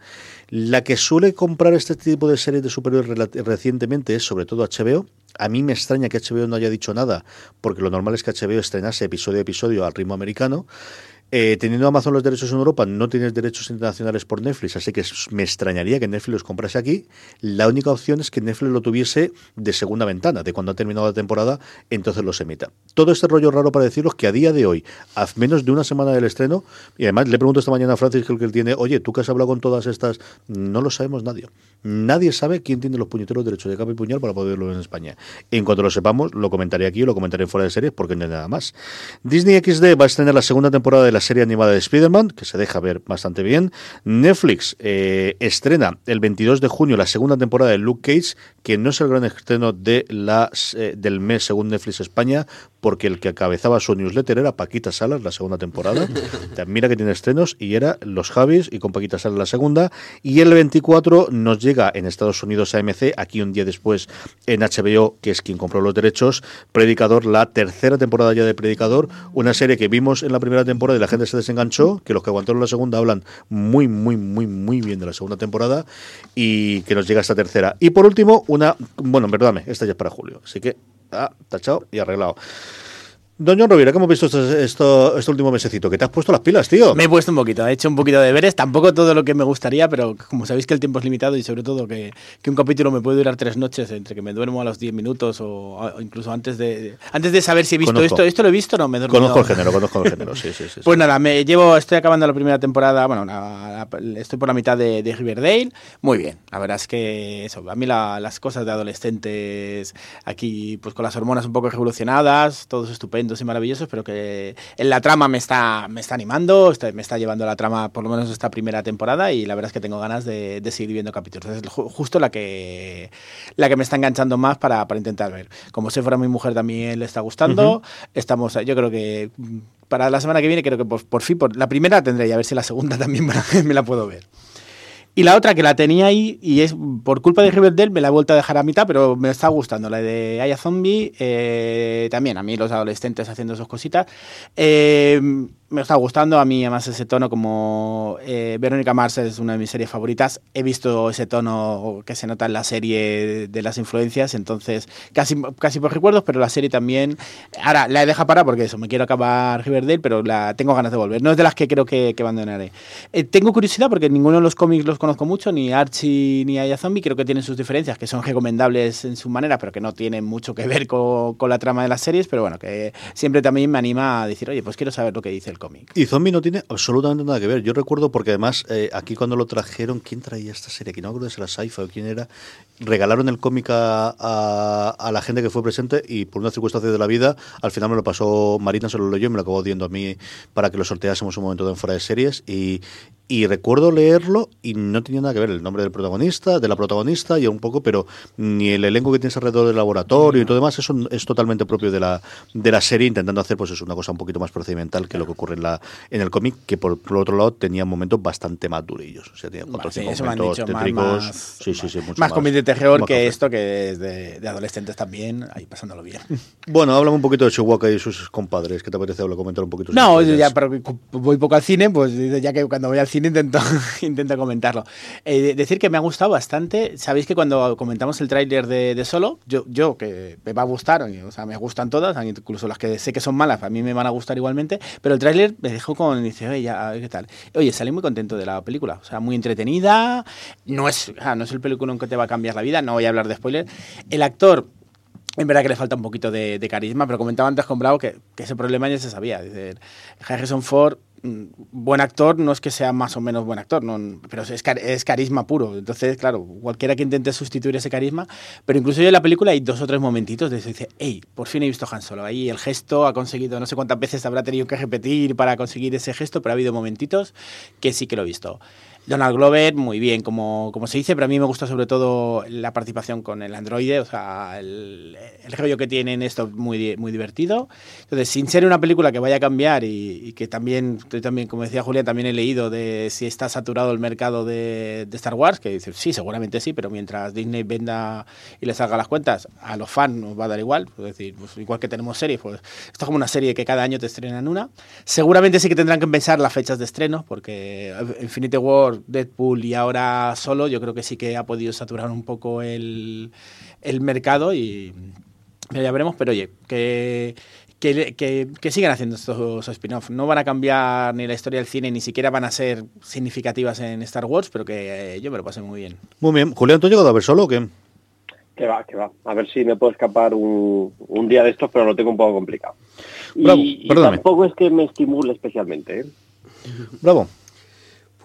La que suele comprar este tipo de series de superhéroes recientemente es sobre todo HBO. A mí me extraña que HBO no haya dicho nada, porque lo normal es que HBO estrenase episodio a episodio al ritmo americano. Eh, teniendo Amazon los derechos en Europa, no tienes derechos internacionales por Netflix, así que me extrañaría que Netflix los comprase aquí. La única opción es que Netflix lo tuviese de segunda ventana, de cuando ha terminado la temporada, entonces los emita. Todo este rollo raro para deciros que a día de hoy, a menos de una semana del estreno, y además le pregunto esta mañana a Francis, el que él tiene, oye, tú que has hablado con todas estas, no lo sabemos nadie. Nadie sabe quién tiene los puñeteros derechos de capa y puñal para poder verlo en España. En cuanto lo sepamos, lo comentaré aquí o lo comentaré fuera de series porque no hay nada más. Disney XD va a estrenar la segunda temporada de la serie animada de Spider-Man, que se deja ver bastante bien. Netflix eh, estrena el 22 de junio la segunda temporada de Luke Cage, que no es el gran estreno de las, eh, del mes según Netflix España, porque el que acabezaba su newsletter era Paquita Salas, la segunda temporada. Mira que tiene estrenos y era Los Javis y con Paquita Salas la segunda. Y el 24 nos llega en Estados Unidos AMC, aquí un día después en HBO, que es quien compró los derechos, Predicador, la tercera temporada ya de Predicador, una serie que vimos en la primera temporada y la gente se desenganchó, que los que aguantaron la segunda hablan muy, muy, muy, muy bien de la segunda temporada y que nos llega esta tercera. Y por último, una, bueno, perdóname, esta ya es para julio, así que, ah, tachado y arreglado. Don John Rovira, ¿cómo has visto esto, esto, este último mesecito? Que te has puesto las pilas, tío. Me he puesto un poquito, he hecho un poquito de deberes, tampoco todo lo que me gustaría, pero como sabéis que el tiempo es limitado y sobre todo que, que un capítulo me puede durar tres noches, entre que me duermo a los 10 minutos o, o, incluso antes de antes de saber si he visto conozco. esto, esto lo he visto, no me duermo. Conozco el género, conozco el género, sí, sí, sí. Pues nada, me llevo, estoy acabando la primera temporada, bueno, la, la, estoy por la mitad de, de, Riverdale, muy bien, la verdad es que eso, a mí la, las cosas de adolescentes aquí, pues con las hormonas un poco revolucionadas, todos estupendos y maravillosos, pero que en la trama me está, me está animando, está, me está llevando la trama por lo menos esta primera temporada y la verdad es que tengo ganas de, de seguir viendo capítulos. Es justo la que, la que me está enganchando más para, para intentar ver. Como si fuera mi mujer también le está gustando, uh -huh. estamos, yo creo que para la semana que viene creo que por, por fin, por, la primera tendré y a ver si la segunda también me la puedo ver. Y la otra que la tenía ahí, y es por culpa de Riverdale, me la he vuelto a dejar a mitad, pero me está gustando. La de Aya Zombie, eh, también a mí los adolescentes haciendo sus cositas. Eh, me está gustando. A mí además ese tono como eh, Verónica Mars es una de mis series favoritas. He visto ese tono que se nota en la serie de las influencias entonces casi casi por recuerdos pero la serie también. Ahora la he dejado para porque eso me quiero acabar Riverdale pero la tengo ganas de volver. No es de las que creo que, que abandonaré. Eh, tengo curiosidad porque ninguno de los cómics los conozco mucho ni Archie ni Aya Zombie. Creo que tienen sus diferencias que son recomendables en su manera pero que no tienen mucho que ver con, con la trama de las series. Pero bueno que siempre también me anima a decir oye pues quiero saber lo que dice cómic. Y Zombie no tiene absolutamente nada que ver. Yo recuerdo porque además eh, aquí cuando lo trajeron, ¿quién traía esta serie? Aquí no acuerdo si era Saifa o quién era. Regalaron el cómic a, a, la gente que fue presente y por una circunstancia de la vida, al final me lo pasó Marina, se lo leyó y me lo acabó diciendo a mí para que lo sorteásemos un momento de fuera de series. Y, y recuerdo leerlo y no tenía nada que ver el nombre del protagonista, de la protagonista y un poco, pero ni el elenco que tienes alrededor del laboratorio y todo demás, eso es totalmente propio de la, de la serie, intentando hacer pues es una cosa un poquito más procedimental que lo que ocurre en la en el cómic, que por, por, otro lado tenía momentos bastante más durillos. O sea, tenía cuatro sí, momentos tétricos. Más, sí, sí, sí, mucho más, cómic de terror que esto, que es de, de, adolescentes también, ahí pasándolo bien. Bueno, háblame un poquito de Chihuahua y sus compadres. ¿Qué te apetece hablar, comentar un poquito? No, ya pero voy poco al cine, pues ya que cuando voy al cine intento, comentarlo. Eh, decir que me ha gustado bastante. Sabéis que cuando comentamos el tráiler de, Solo, yo, yo que me va a gustar, o sea, me gustan todas, incluso las que sé que son malas, a mí me van a gustar igualmente, pero el tráiler me dejó con, dice, oye, ya, ¿qué tal? Oye, salí muy contento de la película, o sea, muy entretenida, no es, no es el película que te va a cambiar la vida, no voy a hablar de spoiler. El actor en verdad que le falta un poquito de, carisma, pero comentaba antes con Bravo que, ese problema ya se sabía. Dice, Harrison Ford, buen actor, no es que sea más o menos buen actor, no, pero es, carisma puro. Entonces, claro, cualquiera que intente sustituir ese carisma, pero incluso yo en la película hay dos o tres momentitos de eso, dice, hey, por fin he visto Han Solo. Ahí el gesto ha conseguido, no sé cuántas veces habrá tenido que repetir para conseguir ese gesto, pero ha habido momentitos que sí que lo he visto. Donald Glover, muy bien, como, como se dice, pero a mí me gusta sobre todo la participación con el androide, o sea, el, el rollo que tienen esto muy, muy divertido. Entonces, sin ser una película que vaya a cambiar y, que también, también, como decía Julián, también he leído de si está saturado el mercado de, Star Wars, que dice, sí, seguramente sí, pero mientras Disney venda y le salga las cuentas, a los fans nos va a dar igual, es decir, pues igual que tenemos series, pues esto es como una serie que cada año te estrenan una. Seguramente sí que tendrán que pensar las fechas de estreno, porque Infinity War Deadpool y ahora solo, yo creo que sí que ha podido saturar un poco el, mercado y ya veremos, pero oye, que, que, sigan haciendo estos spin-off. No van a cambiar ni la historia del cine, ni siquiera van a ser significativas en Star Wars, pero que eh, yo me lo pasé muy bien. Muy bien. Julián, ¿tú has llegado a ver solo o qué? Que va, que va. A ver si me puedo escapar un, día de estos, pero lo tengo un poco complicado. y, tampoco es que me estimule especialmente. ¿eh? Bravo.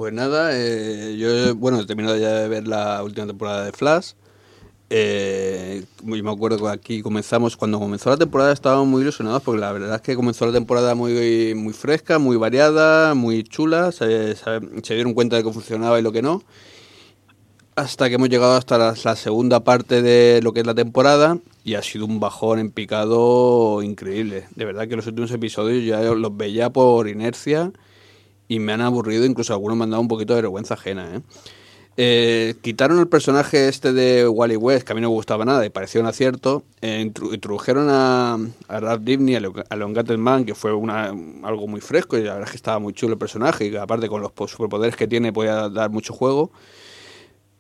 Pues nada, eh, yo bueno, he terminado ya de ver la última temporada de Flash. Eh, me acuerdo que aquí comenzamos, cuando comenzó la temporada estábamos muy ilusionados porque la verdad es que comenzó la temporada muy, muy fresca, muy variada, muy chula, se, dieron cuenta de que funcionaba y lo que no. Hasta que hemos llegado hasta la, la, segunda parte de lo que es la temporada y ha sido un bajón en picado increíble. De verdad que los últimos episodios ya los veía por inercia y me han aburrido, incluso algunos me han dado un poquito de vergüenza ajena. ¿eh? Eh, quitaron el personaje este de Wally West, que a mí no me gustaba nada y parecía un acierto. Eh, introdujeron a, a Ralph Dibny, a Leon Man, que fue una, algo muy fresco y la verdad es que estaba muy chulo el personaje y que aparte con los superpoderes que tiene podía dar mucho juego.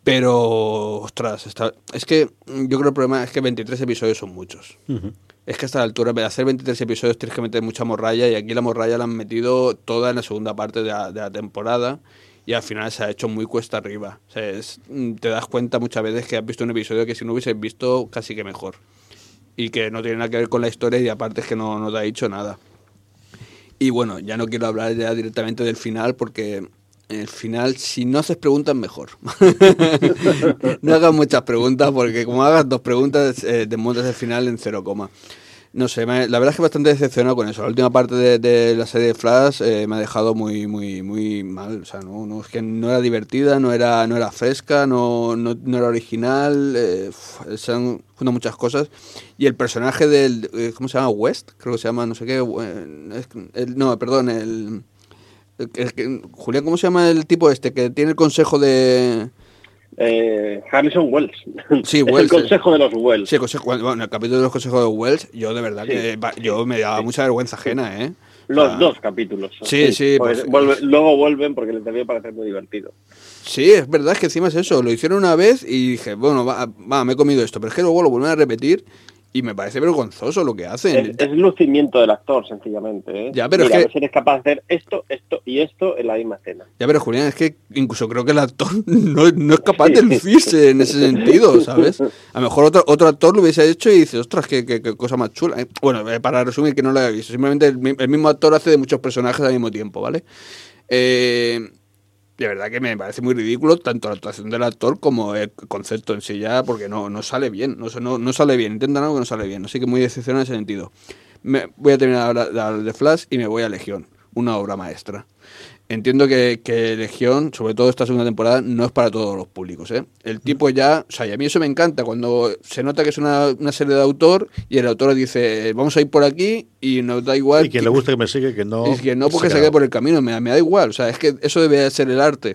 Pero, ostras, está, es que yo creo que el problema es que 23 episodios son muchos es que hasta la altura, de hacer 23 episodios tienes que meter mucha morralla y aquí la morralla la han metido toda en la segunda parte de la, temporada y al final se ha hecho muy cuesta arriba. O sea, mm, te das cuenta muchas veces que has visto un episodio que si no hubieses visto casi que mejor y que no tiene nada que ver con la historia y aparte es que no, no te ha dicho nada. Y bueno, ya no quiero hablar ya directamente del final porque el final, si no haces preguntas, mejor. no hagas muchas preguntas porque como hagas dos preguntas, eh, desmontas el final en cero coma. No sé, la verdad es que bastante decepcionado con eso. La última parte de, la serie de Flash eh, me ha dejado muy, muy, muy mal. O sea, no, no, es que no era divertida, no era, no era fresca, no, no, no era original. Eh, se han fundado muchas cosas. Y el personaje del. Eh, ¿Cómo se llama? West, creo que se llama, no sé qué. el, no, perdón, el Julián, ¿cómo se llama el tipo este que tiene el consejo de... Eh, Harrison Wells. Sí, Wells. el consejo de los Wells. Sí, el, consejo, bueno, el capítulo de los consejos de Wells, yo de verdad que yo me daba mucha vergüenza ajena, ¿eh? Los dos capítulos. Sí, sí. Pues, luego vuelven porque les debía parecer muy divertido. Sí, es verdad, es que encima es eso. Lo hicieron una vez y dije, bueno, va, va, me he comido esto. Pero es que luego lo vuelven a repetir y me parece vergonzoso lo que hacen. Es, lucimiento del actor, sencillamente. ¿eh? Ya, pero es que... si eres capaz de hacer esto, esto y esto en la misma escena. Ya, pero Julián, es que incluso creo que el actor no, es capaz de lucirse en ese sentido, ¿sabes? A lo mejor otro, otro actor lo hubiese hecho y dice, ostras, qué, qué, cosa más chula. Eh, bueno, eh, para resumir que no lo he visto, simplemente el, el, mismo actor hace de muchos personajes al mismo tiempo, ¿vale? Eh, de verdad que me parece muy ridículo tanto la actuación del actor como el concepto en sí ya, porque no, no sale bien, no, no, no sale bien, intentan algo que no sale bien, así que muy decepcionado en ese sentido. Me, voy a terminar de, de Flash y me voy a Legión, una obra maestra. Entiendo que, que, Legión, sobre todo esta segunda temporada, no es para todos los públicos. ¿eh? El tipo ya, o sea, y a mí eso me encanta, cuando se nota que es una, una serie de autor y el autor dice, vamos a ir por aquí y nos da igual. Y que, le gusta que me sigue, que no. Y que no porque se, quede por el camino, me, me, da igual. O sea, es que eso debe ser el arte.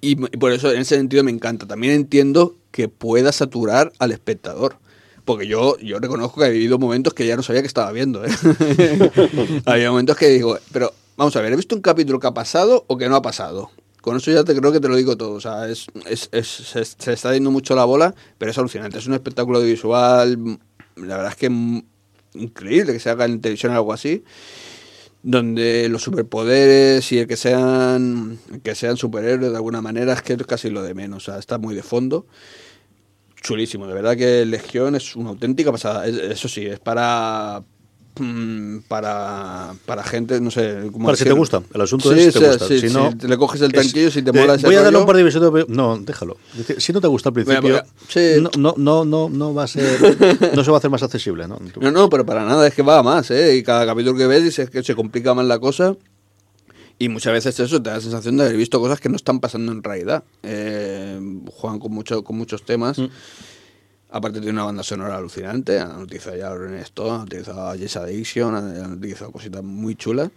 Y, por eso, en ese sentido, me encanta. También entiendo que pueda saturar al espectador porque yo, yo reconozco que he vivido momentos que ya no sabía que estaba viendo. ¿eh? Había momentos que digo, pero Vamos a ver, he visto un capítulo que ha pasado o que no ha pasado. Con eso ya te creo que te lo digo todo. O sea, es, se, está yendo mucho la bola, pero es alucinante. Es un espectáculo visual. La verdad es que mm, increíble que se haga en televisión algo así. Donde los superpoderes y el que sean que sean superhéroes de alguna manera es que es casi lo de menos. O sea, está muy de fondo. Chulísimo, de verdad que Legión es una auténtica pasada. Es- Eso sí, es para. Mm, Para, para gente, no sé cómo Para si te gusta, el asunto Sí, es si te gusta. sí, si sí, no, le coges el es tanquillo, si te mola ese Voy a darle un par de episodios, no, déjalo. Es Si no te gusta al principio, no, no, no, no, no va a ser, no se va a hacer más accesible, ¿no? No, no, pero para nada, es que va a más, ¿eh? Y cada capítulo que ves dices que se complica más la cosa. Y muchas veces eso te da la sensación de haber visto cosas que no están pasando en realidad. Eh, juegan con, mucho, con muchos temas. Mm. Aparte tiene una banda sonora alucinante. Han utilizado ya a René Stone, han utilizado Jess Addiction, han utilizado cositas muy chulas.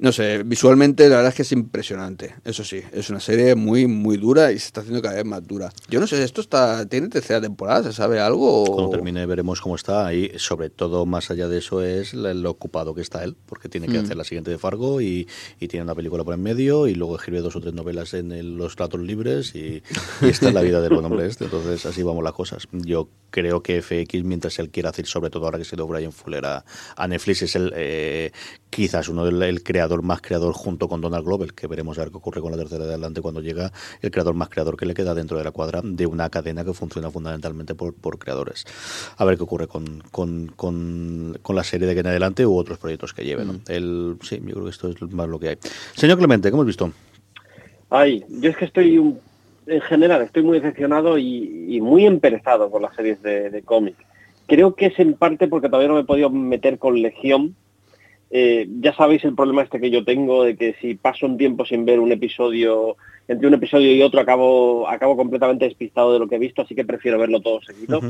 No sé, visualmente la verdad es que es impresionante. Eso sí, es una serie muy, muy dura y se está haciendo cada vez más dura. Yo no sé, ¿esto está tiene tercera temporada? ¿Se sabe algo? o- Cuando termine veremos cómo está y sobre todo más allá de eso es lo ocupado que está él, porque tiene que Mm. hacer la siguiente de Fargo y, y tiene una película por en medio y luego escribe dos o tres novelas en el- los ratos libres y, y esta es la vida del buen hombre este, entonces así vamos las cosas. Yo creo que FX, mientras él quiera hacer, sobre todo ahora que se dio Brian Fuller a, a Netflix, es el eh, quizás uno del el creador más creador junto con Donald Glover, que veremos a ver qué ocurre con la tercera de adelante cuando llega el creador más creador que le queda dentro de la cuadra de una cadena que funciona fundamentalmente por, por creadores. A ver qué ocurre con, con, con, con la serie de que en adelante u otros proyectos que lleven. ¿no? El, sí, yo creo que esto es más lo que hay. Señor Clemente, ¿qué hemos visto? Ay, yo es que estoy, un- en general, estoy muy decepcionado y, y muy emperezado con las series de, de cómic. Creo que es en parte porque todavía no me he podido meter con Legión. Eh, ya sabéis el problema este que yo tengo de que si paso un tiempo sin ver un episodio, entre un episodio y otro acabo, acabo completamente despistado de lo que he visto, así que prefiero verlo todo seguido.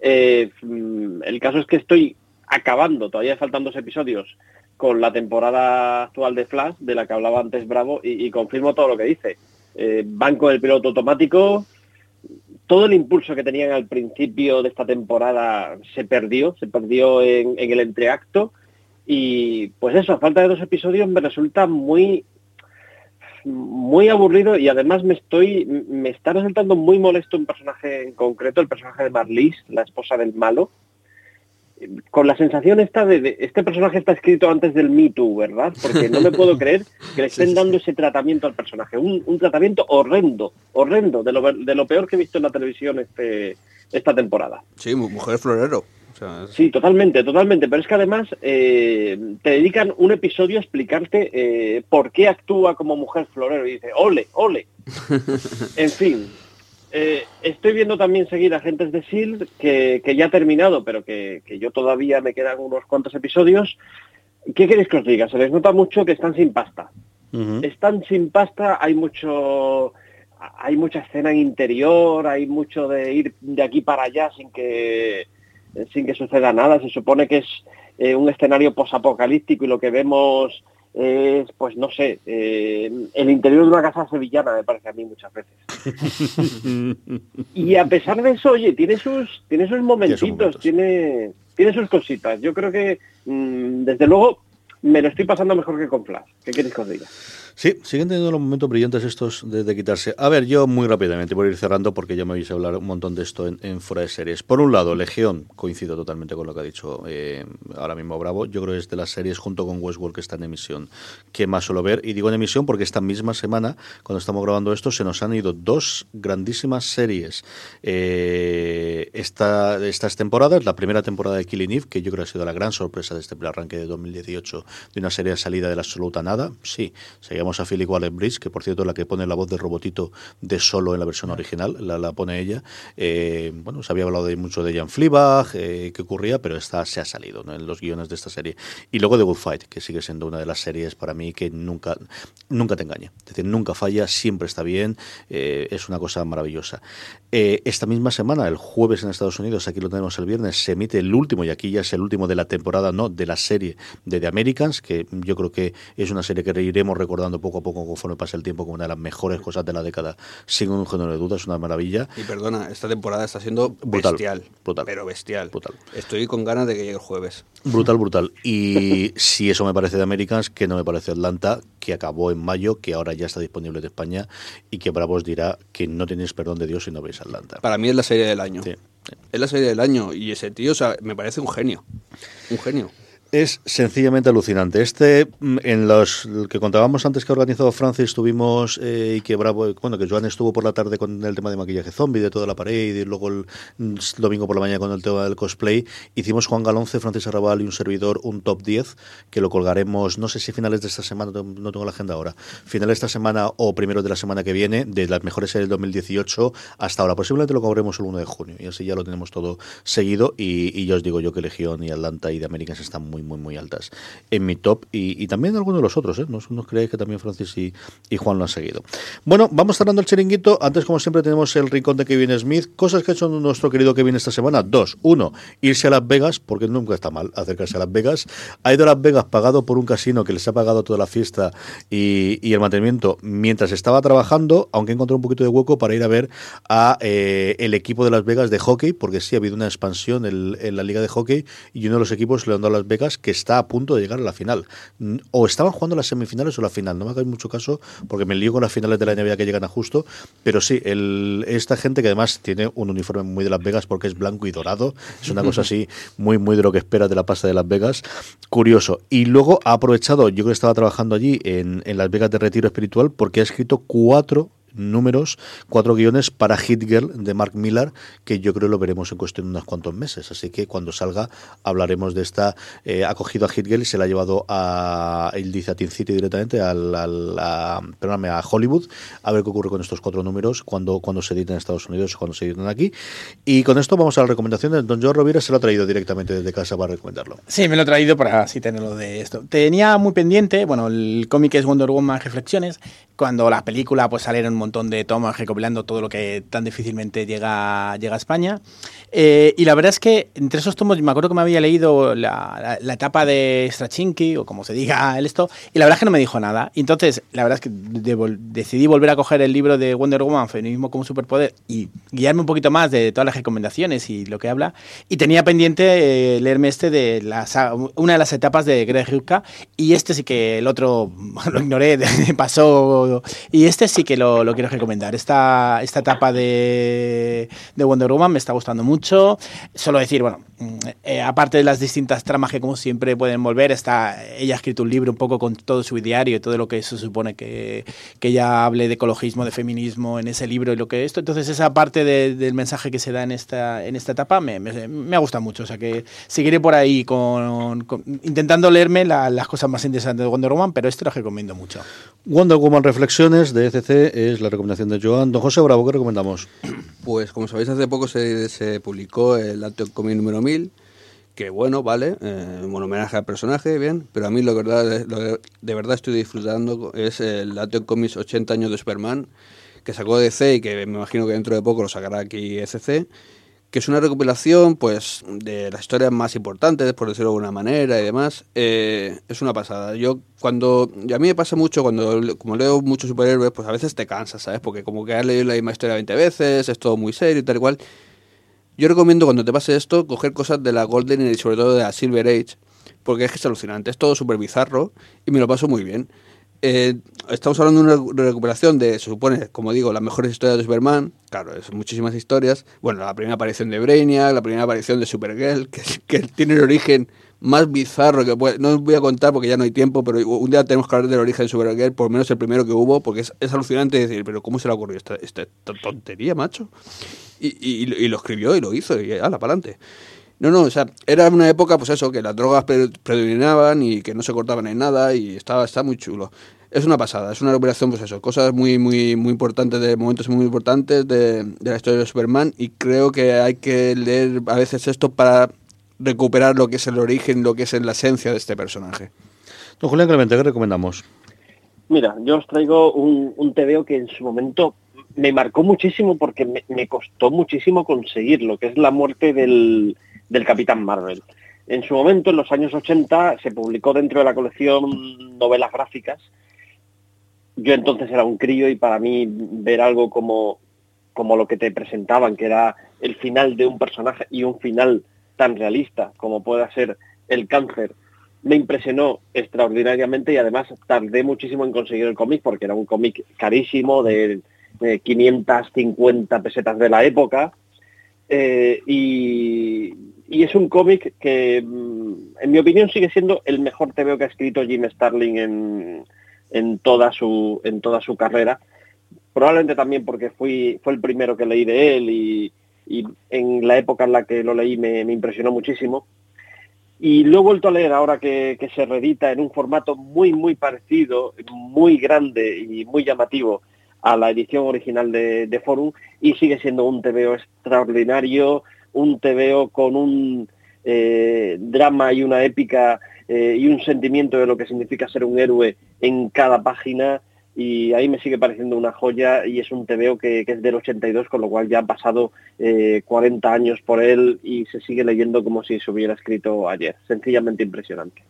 Eh, mm, el caso es que estoy acabando, todavía faltan dos episodios, con la temporada actual de Flash, de la que hablaba antes Bravo, y, y confirmo todo lo que dice. Eh, van con el piloto automático, todo el impulso que tenían al principio de esta temporada se perdió, se perdió en, en el entreacto, y pues eso, a falta de dos episodios me resulta muy muy aburrido y además me estoy me está resultando muy molesto un personaje en concreto, el personaje de Marlies, la esposa del malo, con la sensación esta de, de- este personaje está escrito antes del Me Too, ¿verdad? Porque no me puedo creer que le estén dando ese tratamiento al personaje, un, un tratamiento horrendo, horrendo, de lo, de lo peor que he visto en la televisión este, esta temporada. Sí, mu- mujer florero. Sea, es- Sí, totalmente, totalmente. Pero es que además eh, te dedican un episodio a explicarte eh, por qué actúa como mujer florero. Y dice, ole, ole. en fin. eh, estoy viendo también seguir Agentes de S.H.I.E.L.D., que, que ya ha terminado, pero que, que yo todavía me quedan unos cuantos episodios. ¿Qué queréis que os diga? Se les nota mucho que están sin pasta están sin pasta, hay mucho hay mucha escena en interior, hay mucho de ir de aquí para allá sin que sin que suceda nada. Se supone que es eh, un escenario posapocalíptico y lo que vemos es, pues no sé, eh, el interior de una casa sevillana, me parece a mí muchas veces. Y a pesar de eso, oye, tiene sus, tiene sus momentitos, tiene, tiene sus cositas. Yo creo que, mm, desde luego, me lo estoy pasando mejor que con Flash. ¿Qué queréis que os diga? Sí, siguen teniendo los momentos brillantes estos de, quitarse. A ver, yo muy rápidamente voy a ir cerrando porque ya me vais a hablar un montón de esto en, en fuera de series. Por un lado, Legión, coincido totalmente con lo que ha dicho eh, ahora mismo Bravo. Yo creo que es de las series junto con Westworld que está en emisión que más suelo ver. Y digo en emisión porque esta misma semana, cuando estamos grabando esto, se nos han ido dos grandísimas series eh, esta, estas temporadas. La primera temporada de Killing Eve, que yo creo que ha sido la gran sorpresa de este arranque de 2018, de una serie salida de la absoluta nada. Sí, seguimos a Philly Waller-Bridge, que por cierto es la que pone la voz del robotito de Solo en la versión original, la, la pone ella. Eh, bueno, se había hablado de mucho de Jan Fleabag, eh, que ocurría, pero esta se ha salido en los guiones de esta serie. Y luego The Good Fight, que sigue siendo una de las series para mí que nunca, nunca te engaña. Es decir, nunca falla, siempre está bien, eh, es una cosa maravillosa. Eh, esta misma semana, el jueves en Estados Unidos, aquí lo tenemos el viernes, se emite el último, y aquí ya es el último de la temporada, no, de la serie de The Americans, que yo creo que es una serie que iremos recordando poco a poco conforme pase el tiempo como una de las mejores cosas de la década, sin un género de duda, es una maravilla. Y perdona, esta temporada está siendo Brutal, bestial. brutal. Pero bestial. Brutal. Estoy con ganas de que llegue el jueves. Brutal, brutal. Y si eso me parece de Americans, que no me parece Atlanta, que acabó en mayo, que ahora ya está disponible en España y que Bravos dirá que no tenéis perdón de Dios si no veis Atlanta. Para mí es la serie del año. Sí. Es la serie del año y ese tío o sea, me parece un genio. Un genio. Es sencillamente alucinante. Este, mm, en los que contábamos antes que ha organizado Francis, tuvimos eh, y que bueno, que Joan estuvo por la tarde con el tema de maquillaje zombie, de toda la pared, y luego el mm, domingo por la mañana con el tema del cosplay. Hicimos Juan Galonce, Francis Arrabal y un servidor un top 10 que lo colgaremos, no sé si finales de esta semana, no tengo la agenda ahora, finales de esta semana o primero de la semana que viene, de las mejores series del 2018 hasta ahora. Posiblemente lo cobremos el 1 de junio y así ya lo tenemos todo seguido. Y, y ya os digo yo que Legión y Atlanta y de Americans están muy, muy, muy altas en mi top y, también algunos de los otros. ¿eh? No, os- no os creáis que también Francis y, Juan lo han seguido. Bueno, vamos cerrando el chiringuito. Antes, como siempre, tenemos el rincón de Kevin Smith. Cosas que ha hecho nuestro querido Kevin esta semana. Dos. Uno, irse a Las Vegas, porque nunca está mal acercarse a Las Vegas. Ha ido a Las Vegas pagado por un casino que les ha pagado toda la fiesta y, el mantenimiento mientras estaba trabajando, aunque encontró un poquito de hueco para ir a ver a eh, el equipo de Las Vegas de hockey, porque sí ha habido una expansión en, en la liga de hockey y uno de los equipos le han dado a Las Vegas que está a punto de llegar a la final. O estaban jugando las semifinales o la final, no me hagáis mucho caso porque me lío con las finales de la NBA que llegan a justo, pero sí, esta gente que además tiene un uniforme muy de Las Vegas porque es blanco y dorado, es una cosa así muy, muy de lo que esperas de la pasta de Las Vegas, curioso. Y luego ha aprovechado, yo que estaba trabajando allí en, en Las Vegas de Retiro Espiritual porque ha escrito cuatro números, cuatro guiones para Hit Girl de Mark Millar, que yo creo lo veremos en cuestión de unos cuantos meses. Así que cuando salga hablaremos de esta. eh, ha cogido a Hit Girl y se la ha llevado a. Él dice a Teen City directamente, al, al- a, perdóname, a Hollywood, a ver qué ocurre con estos cuatro números cuando, cuando se editen en Estados Unidos o cuando se editen aquí. Y con esto vamos a las recomendaciones. Don Joe Rovira se lo ha traído directamente desde casa para recomendarlo. Sí, me lo he traído para así tenerlo de esto. Tenía muy pendiente, bueno, el cómic es Wonder Woman Reflexiones, cuando la película pues salieron un montón de tomas recopilando todo lo que tan difícilmente llega, llega a España. Eh, y la verdad es que entre esos tomos, me acuerdo que me había leído la, la- la etapa de Strachinki, o como se diga el esto, y la verdad es que no me dijo nada. Entonces, la verdad es que de- vol- decidí volver a coger el libro de Wonder Woman, Feminismo como Superpoder, y guiarme un poquito más de todas las recomendaciones y lo que habla. Y tenía pendiente eh, leerme este de la una de las etapas de Greg Rucka, y este sí que el otro lo ignoré, pasó. Y este sí que lo, lo quiero recomendar. Esta, esta etapa de, de Wonder Woman me está gustando mucho. Solo decir, bueno, mm, eh, aparte de las distintas tramas que como siempre pueden volver, está, ella ha escrito un libro un poco con todo su ideario y todo lo que se supone que, que ella hable de ecologismo, de feminismo en ese libro y lo que esto. Entonces esa parte de- del mensaje que se da en esta, en esta etapa me, me, me ha gustado mucho. O sea que seguiré por ahí con, con- intentando leerme la- las cosas más interesantes de Wonder Woman, pero este lo recomiendo mucho. Wonder Woman Reflexiones de ECC es la recomendación de Joan. Don José Bravo, ¿qué recomendamos? Pues como sabéis, hace poco se, se publicó el Action Comic número 1000, que bueno, vale, eh, un homenaje al personaje, bien, pero a mí lo que verdad, lo de verdad estoy disfrutando es el Action Comics 80 años de Superman, que sacó DC y que me imagino que dentro de poco lo sacará aquí ECC, que es una recopilación pues de las historias más importantes, por decirlo de alguna manera y demás. Eh, es una pasada. Yo cuando y a mí me pasa mucho cuando como leo muchos superhéroes, pues a veces te cansas, ¿sabes? Porque como que has leído la misma historia 20 veces, es todo muy serio y tal y cual. Yo recomiendo cuando te pase esto coger cosas de la Golden y sobre todo de la Silver Age, porque es que es alucinante, es todo súper bizarro y me lo paso muy bien. Eh, estamos hablando de una recu- recuperación de, se supone, como digo, las mejores historias de Superman. Claro, son muchísimas historias. Bueno, la primera aparición de Brainiac, la primera aparición de Supergirl, que, que tiene el origen más bizarro que puede. No os voy a contar porque ya no hay tiempo, pero un día tenemos que hablar del origen de Supergirl, por lo menos el primero que hubo, porque es, es alucinante decir, pero ¿cómo se le ocurrió esta, esta tontería, macho? Y, y- y lo escribió y lo hizo, y ala, para adelante. No, no, o sea, era una época, pues eso, que las drogas pre- predominaban y que no se cortaban en nada y estaba, está muy chulo. Es una pasada, es una recuperación, pues eso, cosas muy, muy, muy importantes, de momentos muy importantes de, de la historia de Superman y creo que hay que leer a veces esto para recuperar lo que es el origen, lo que es la esencia de este personaje. Don Julián Clemente, ¿qué recomendamos? Mira, yo os traigo un, un TVO que en su momento me marcó muchísimo porque me, me costó muchísimo conseguirlo, que es la muerte del, del Capitán Marvel. en su momento, en los años 80, se publicó dentro de la colección novelas gráficas. Yo entonces era un crío y para mí ver algo como, como lo que te presentaban, que era el final de un personaje y un final tan realista como pueda ser el cáncer, me impresionó extraordinariamente y además tardé muchísimo en conseguir el cómic porque era un cómic carísimo de, 550 pesetas de la época. Eh, y, es un cómic que, mm, en mi opinión, sigue siendo el mejor TVO que ha escrito Jim Starling en, en, toda, su, en toda su carrera. Probablemente también porque fui, fue el primero que leí de él y, en la época en la que lo leí me impresionó muchísimo. Y lo he vuelto a leer ahora que, se reedita en un formato muy, muy parecido, muy grande y muy llamativo a la edición original de, Forum y sigue siendo un TVO extraordinario, un TVO con un eh, drama y una épica eh, y un sentimiento de lo que significa ser un héroe en cada página y ahí me sigue pareciendo una joya y es un TVO que, que es del 82, con lo cual ya han pasado 40 eh, años por él y se sigue leyendo como si se hubiera escrito ayer. Sencillamente impresionante.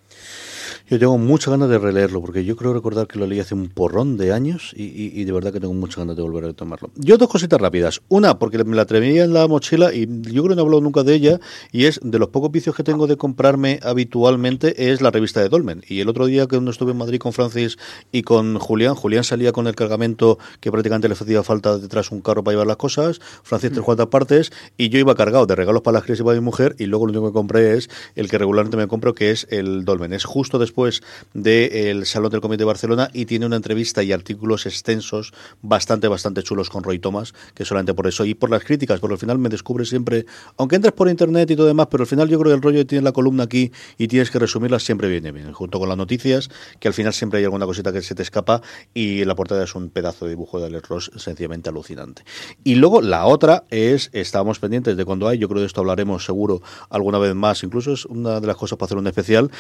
Yo tengo muchas ganas de releerlo, porque yo creo recordar que lo leí hace un porrón de años y, de verdad que tengo muchas ganas de volver a tomarlo. Yo dos cositas rápidas. Una, porque me la atrevería en la mochila y yo creo que no he hablado nunca de ella, y es de los pocos vicios que tengo de comprarme habitualmente es la revista de Dolmen. Y el otro día que uno estuve en Madrid con Francis y con Julián, Julián salía con el cargamento que prácticamente le hacía falta detrás un carro para llevar las cosas, Francis tres cuartas partes, y yo iba cargado de regalos para las crisis y para mi mujer, y luego lo único que compré es el que regularmente me compro, que es el Dolmen. Es justo después del Salón del Comité de Barcelona y tiene una entrevista y artículos extensos bastante, bastante chulos con Roy Thomas, que solamente por eso y por las críticas, porque al final me descubre siempre, aunque entres por internet y todo demás, pero al final yo creo que el rollo tiene la columna aquí y tienes que resumirla siempre viene bien, junto con las noticias, que al final siempre hay alguna cosita que se te escapa y la portada es un pedazo de dibujo de Alex Ross sencillamente alucinante. Y luego la otra es, estábamos pendientes de cuando hay, yo creo que de esto hablaremos seguro alguna vez más, incluso es una de las cosas para hacer un especial,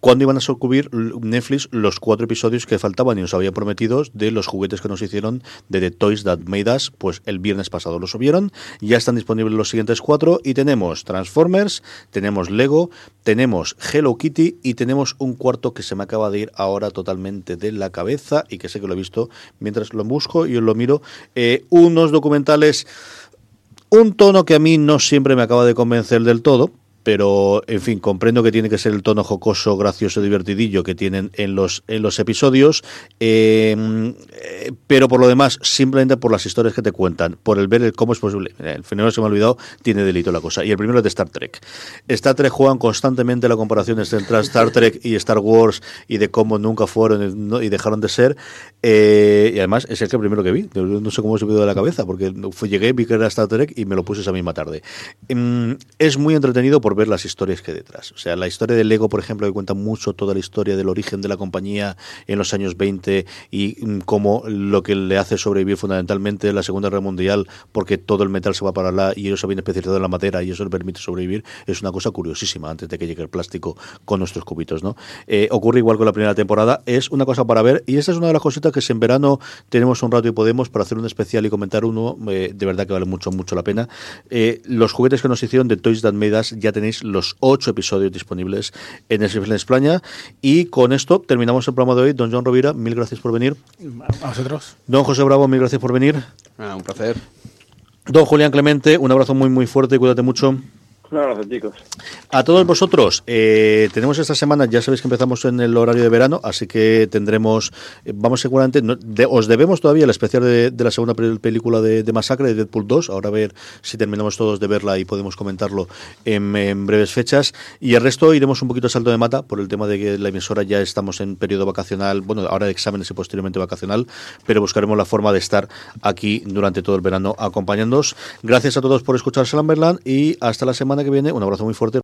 cuando iban a subir Netflix los cuatro episodios que faltaban y nos había prometido de los juguetes que nos hicieron de The Toys That Made Us, pues el viernes pasado lo subieron, ya están disponibles los siguientes cuatro y tenemos Transformers, tenemos Lego, tenemos Hello Kitty y tenemos un cuarto que se me acaba de ir ahora totalmente de la cabeza y que sé que lo he visto mientras lo busco y os lo miro, eh, unos documentales un tono que a mí no siempre me acaba de convencer del todo, pero en fin, comprendo que tiene que ser el tono jocoso, gracioso, divertidillo que tienen en los, en los episodios, em, eh, pero por lo demás, simplemente por las historias que te cuentan, por el ver el cómo es posible. El fenómeno se me ha olvidado, tiene delito la cosa. Y el primero es de Star Trek. Star Trek juegan constantemente la comparación entre Star Trek y Star Wars y de cómo nunca fueron y dejaron de ser. Eh, y además es el que primero que vi. No sé cómo se me de la cabeza, porque llegué, vi que era Star Trek y me lo puse esa misma tarde. Em, es muy entretenido por ver las historias que hay detrás. O sea, la historia del Lego, por ejemplo, que cuenta mucho toda la historia del origen de la compañía en los años 20 y mm, cómo lo que le hace sobrevivir fundamentalmente la Segunda Guerra Mundial, porque todo el metal se va para allá y ellos se habían especializado en la madera y eso les permite sobrevivir, es una cosa curiosísima antes de que llegue el plástico con nuestros cubitos, ¿no? Eh, ocurre igual con la primera temporada, es una cosa para ver y esta es una de las cositas que si en verano tenemos un rato y podemos para hacer un especial y comentar uno, eh, de verdad que vale mucho, mucho la pena. Eh, los juguetes que nos hicieron de Toys That Made Us ya tenéis los ocho episodios disponibles en el España. Y con esto terminamos el programa de hoy. Don John Rovira, mil gracias por venir. A vosotros. Don José Bravo, mil gracias por venir. Ah, un placer. Don Julián Clemente, un abrazo muy, muy fuerte y cuídate mucho. A todos vosotros, eh, tenemos esta semana, ya sabéis que empezamos en el horario de verano, así que tendremos, eh, vamos seguramente, os debemos todavía el especial de, la segunda película de, Masacre, de Deadpool 2, ahora a ver si terminamos todos de verla y podemos comentarlo en, breves fechas, y el resto iremos un poquito a salto de mata por el tema de que la emisora ya estamos en periodo vacacional, bueno, ahora de exámenes y posteriormente vacacional, pero buscaremos la forma de estar aquí durante todo el verano acompañándoos. Gracias a todos por escuchar Salamberland y hasta la que viene. Un abrazo muy fuerte.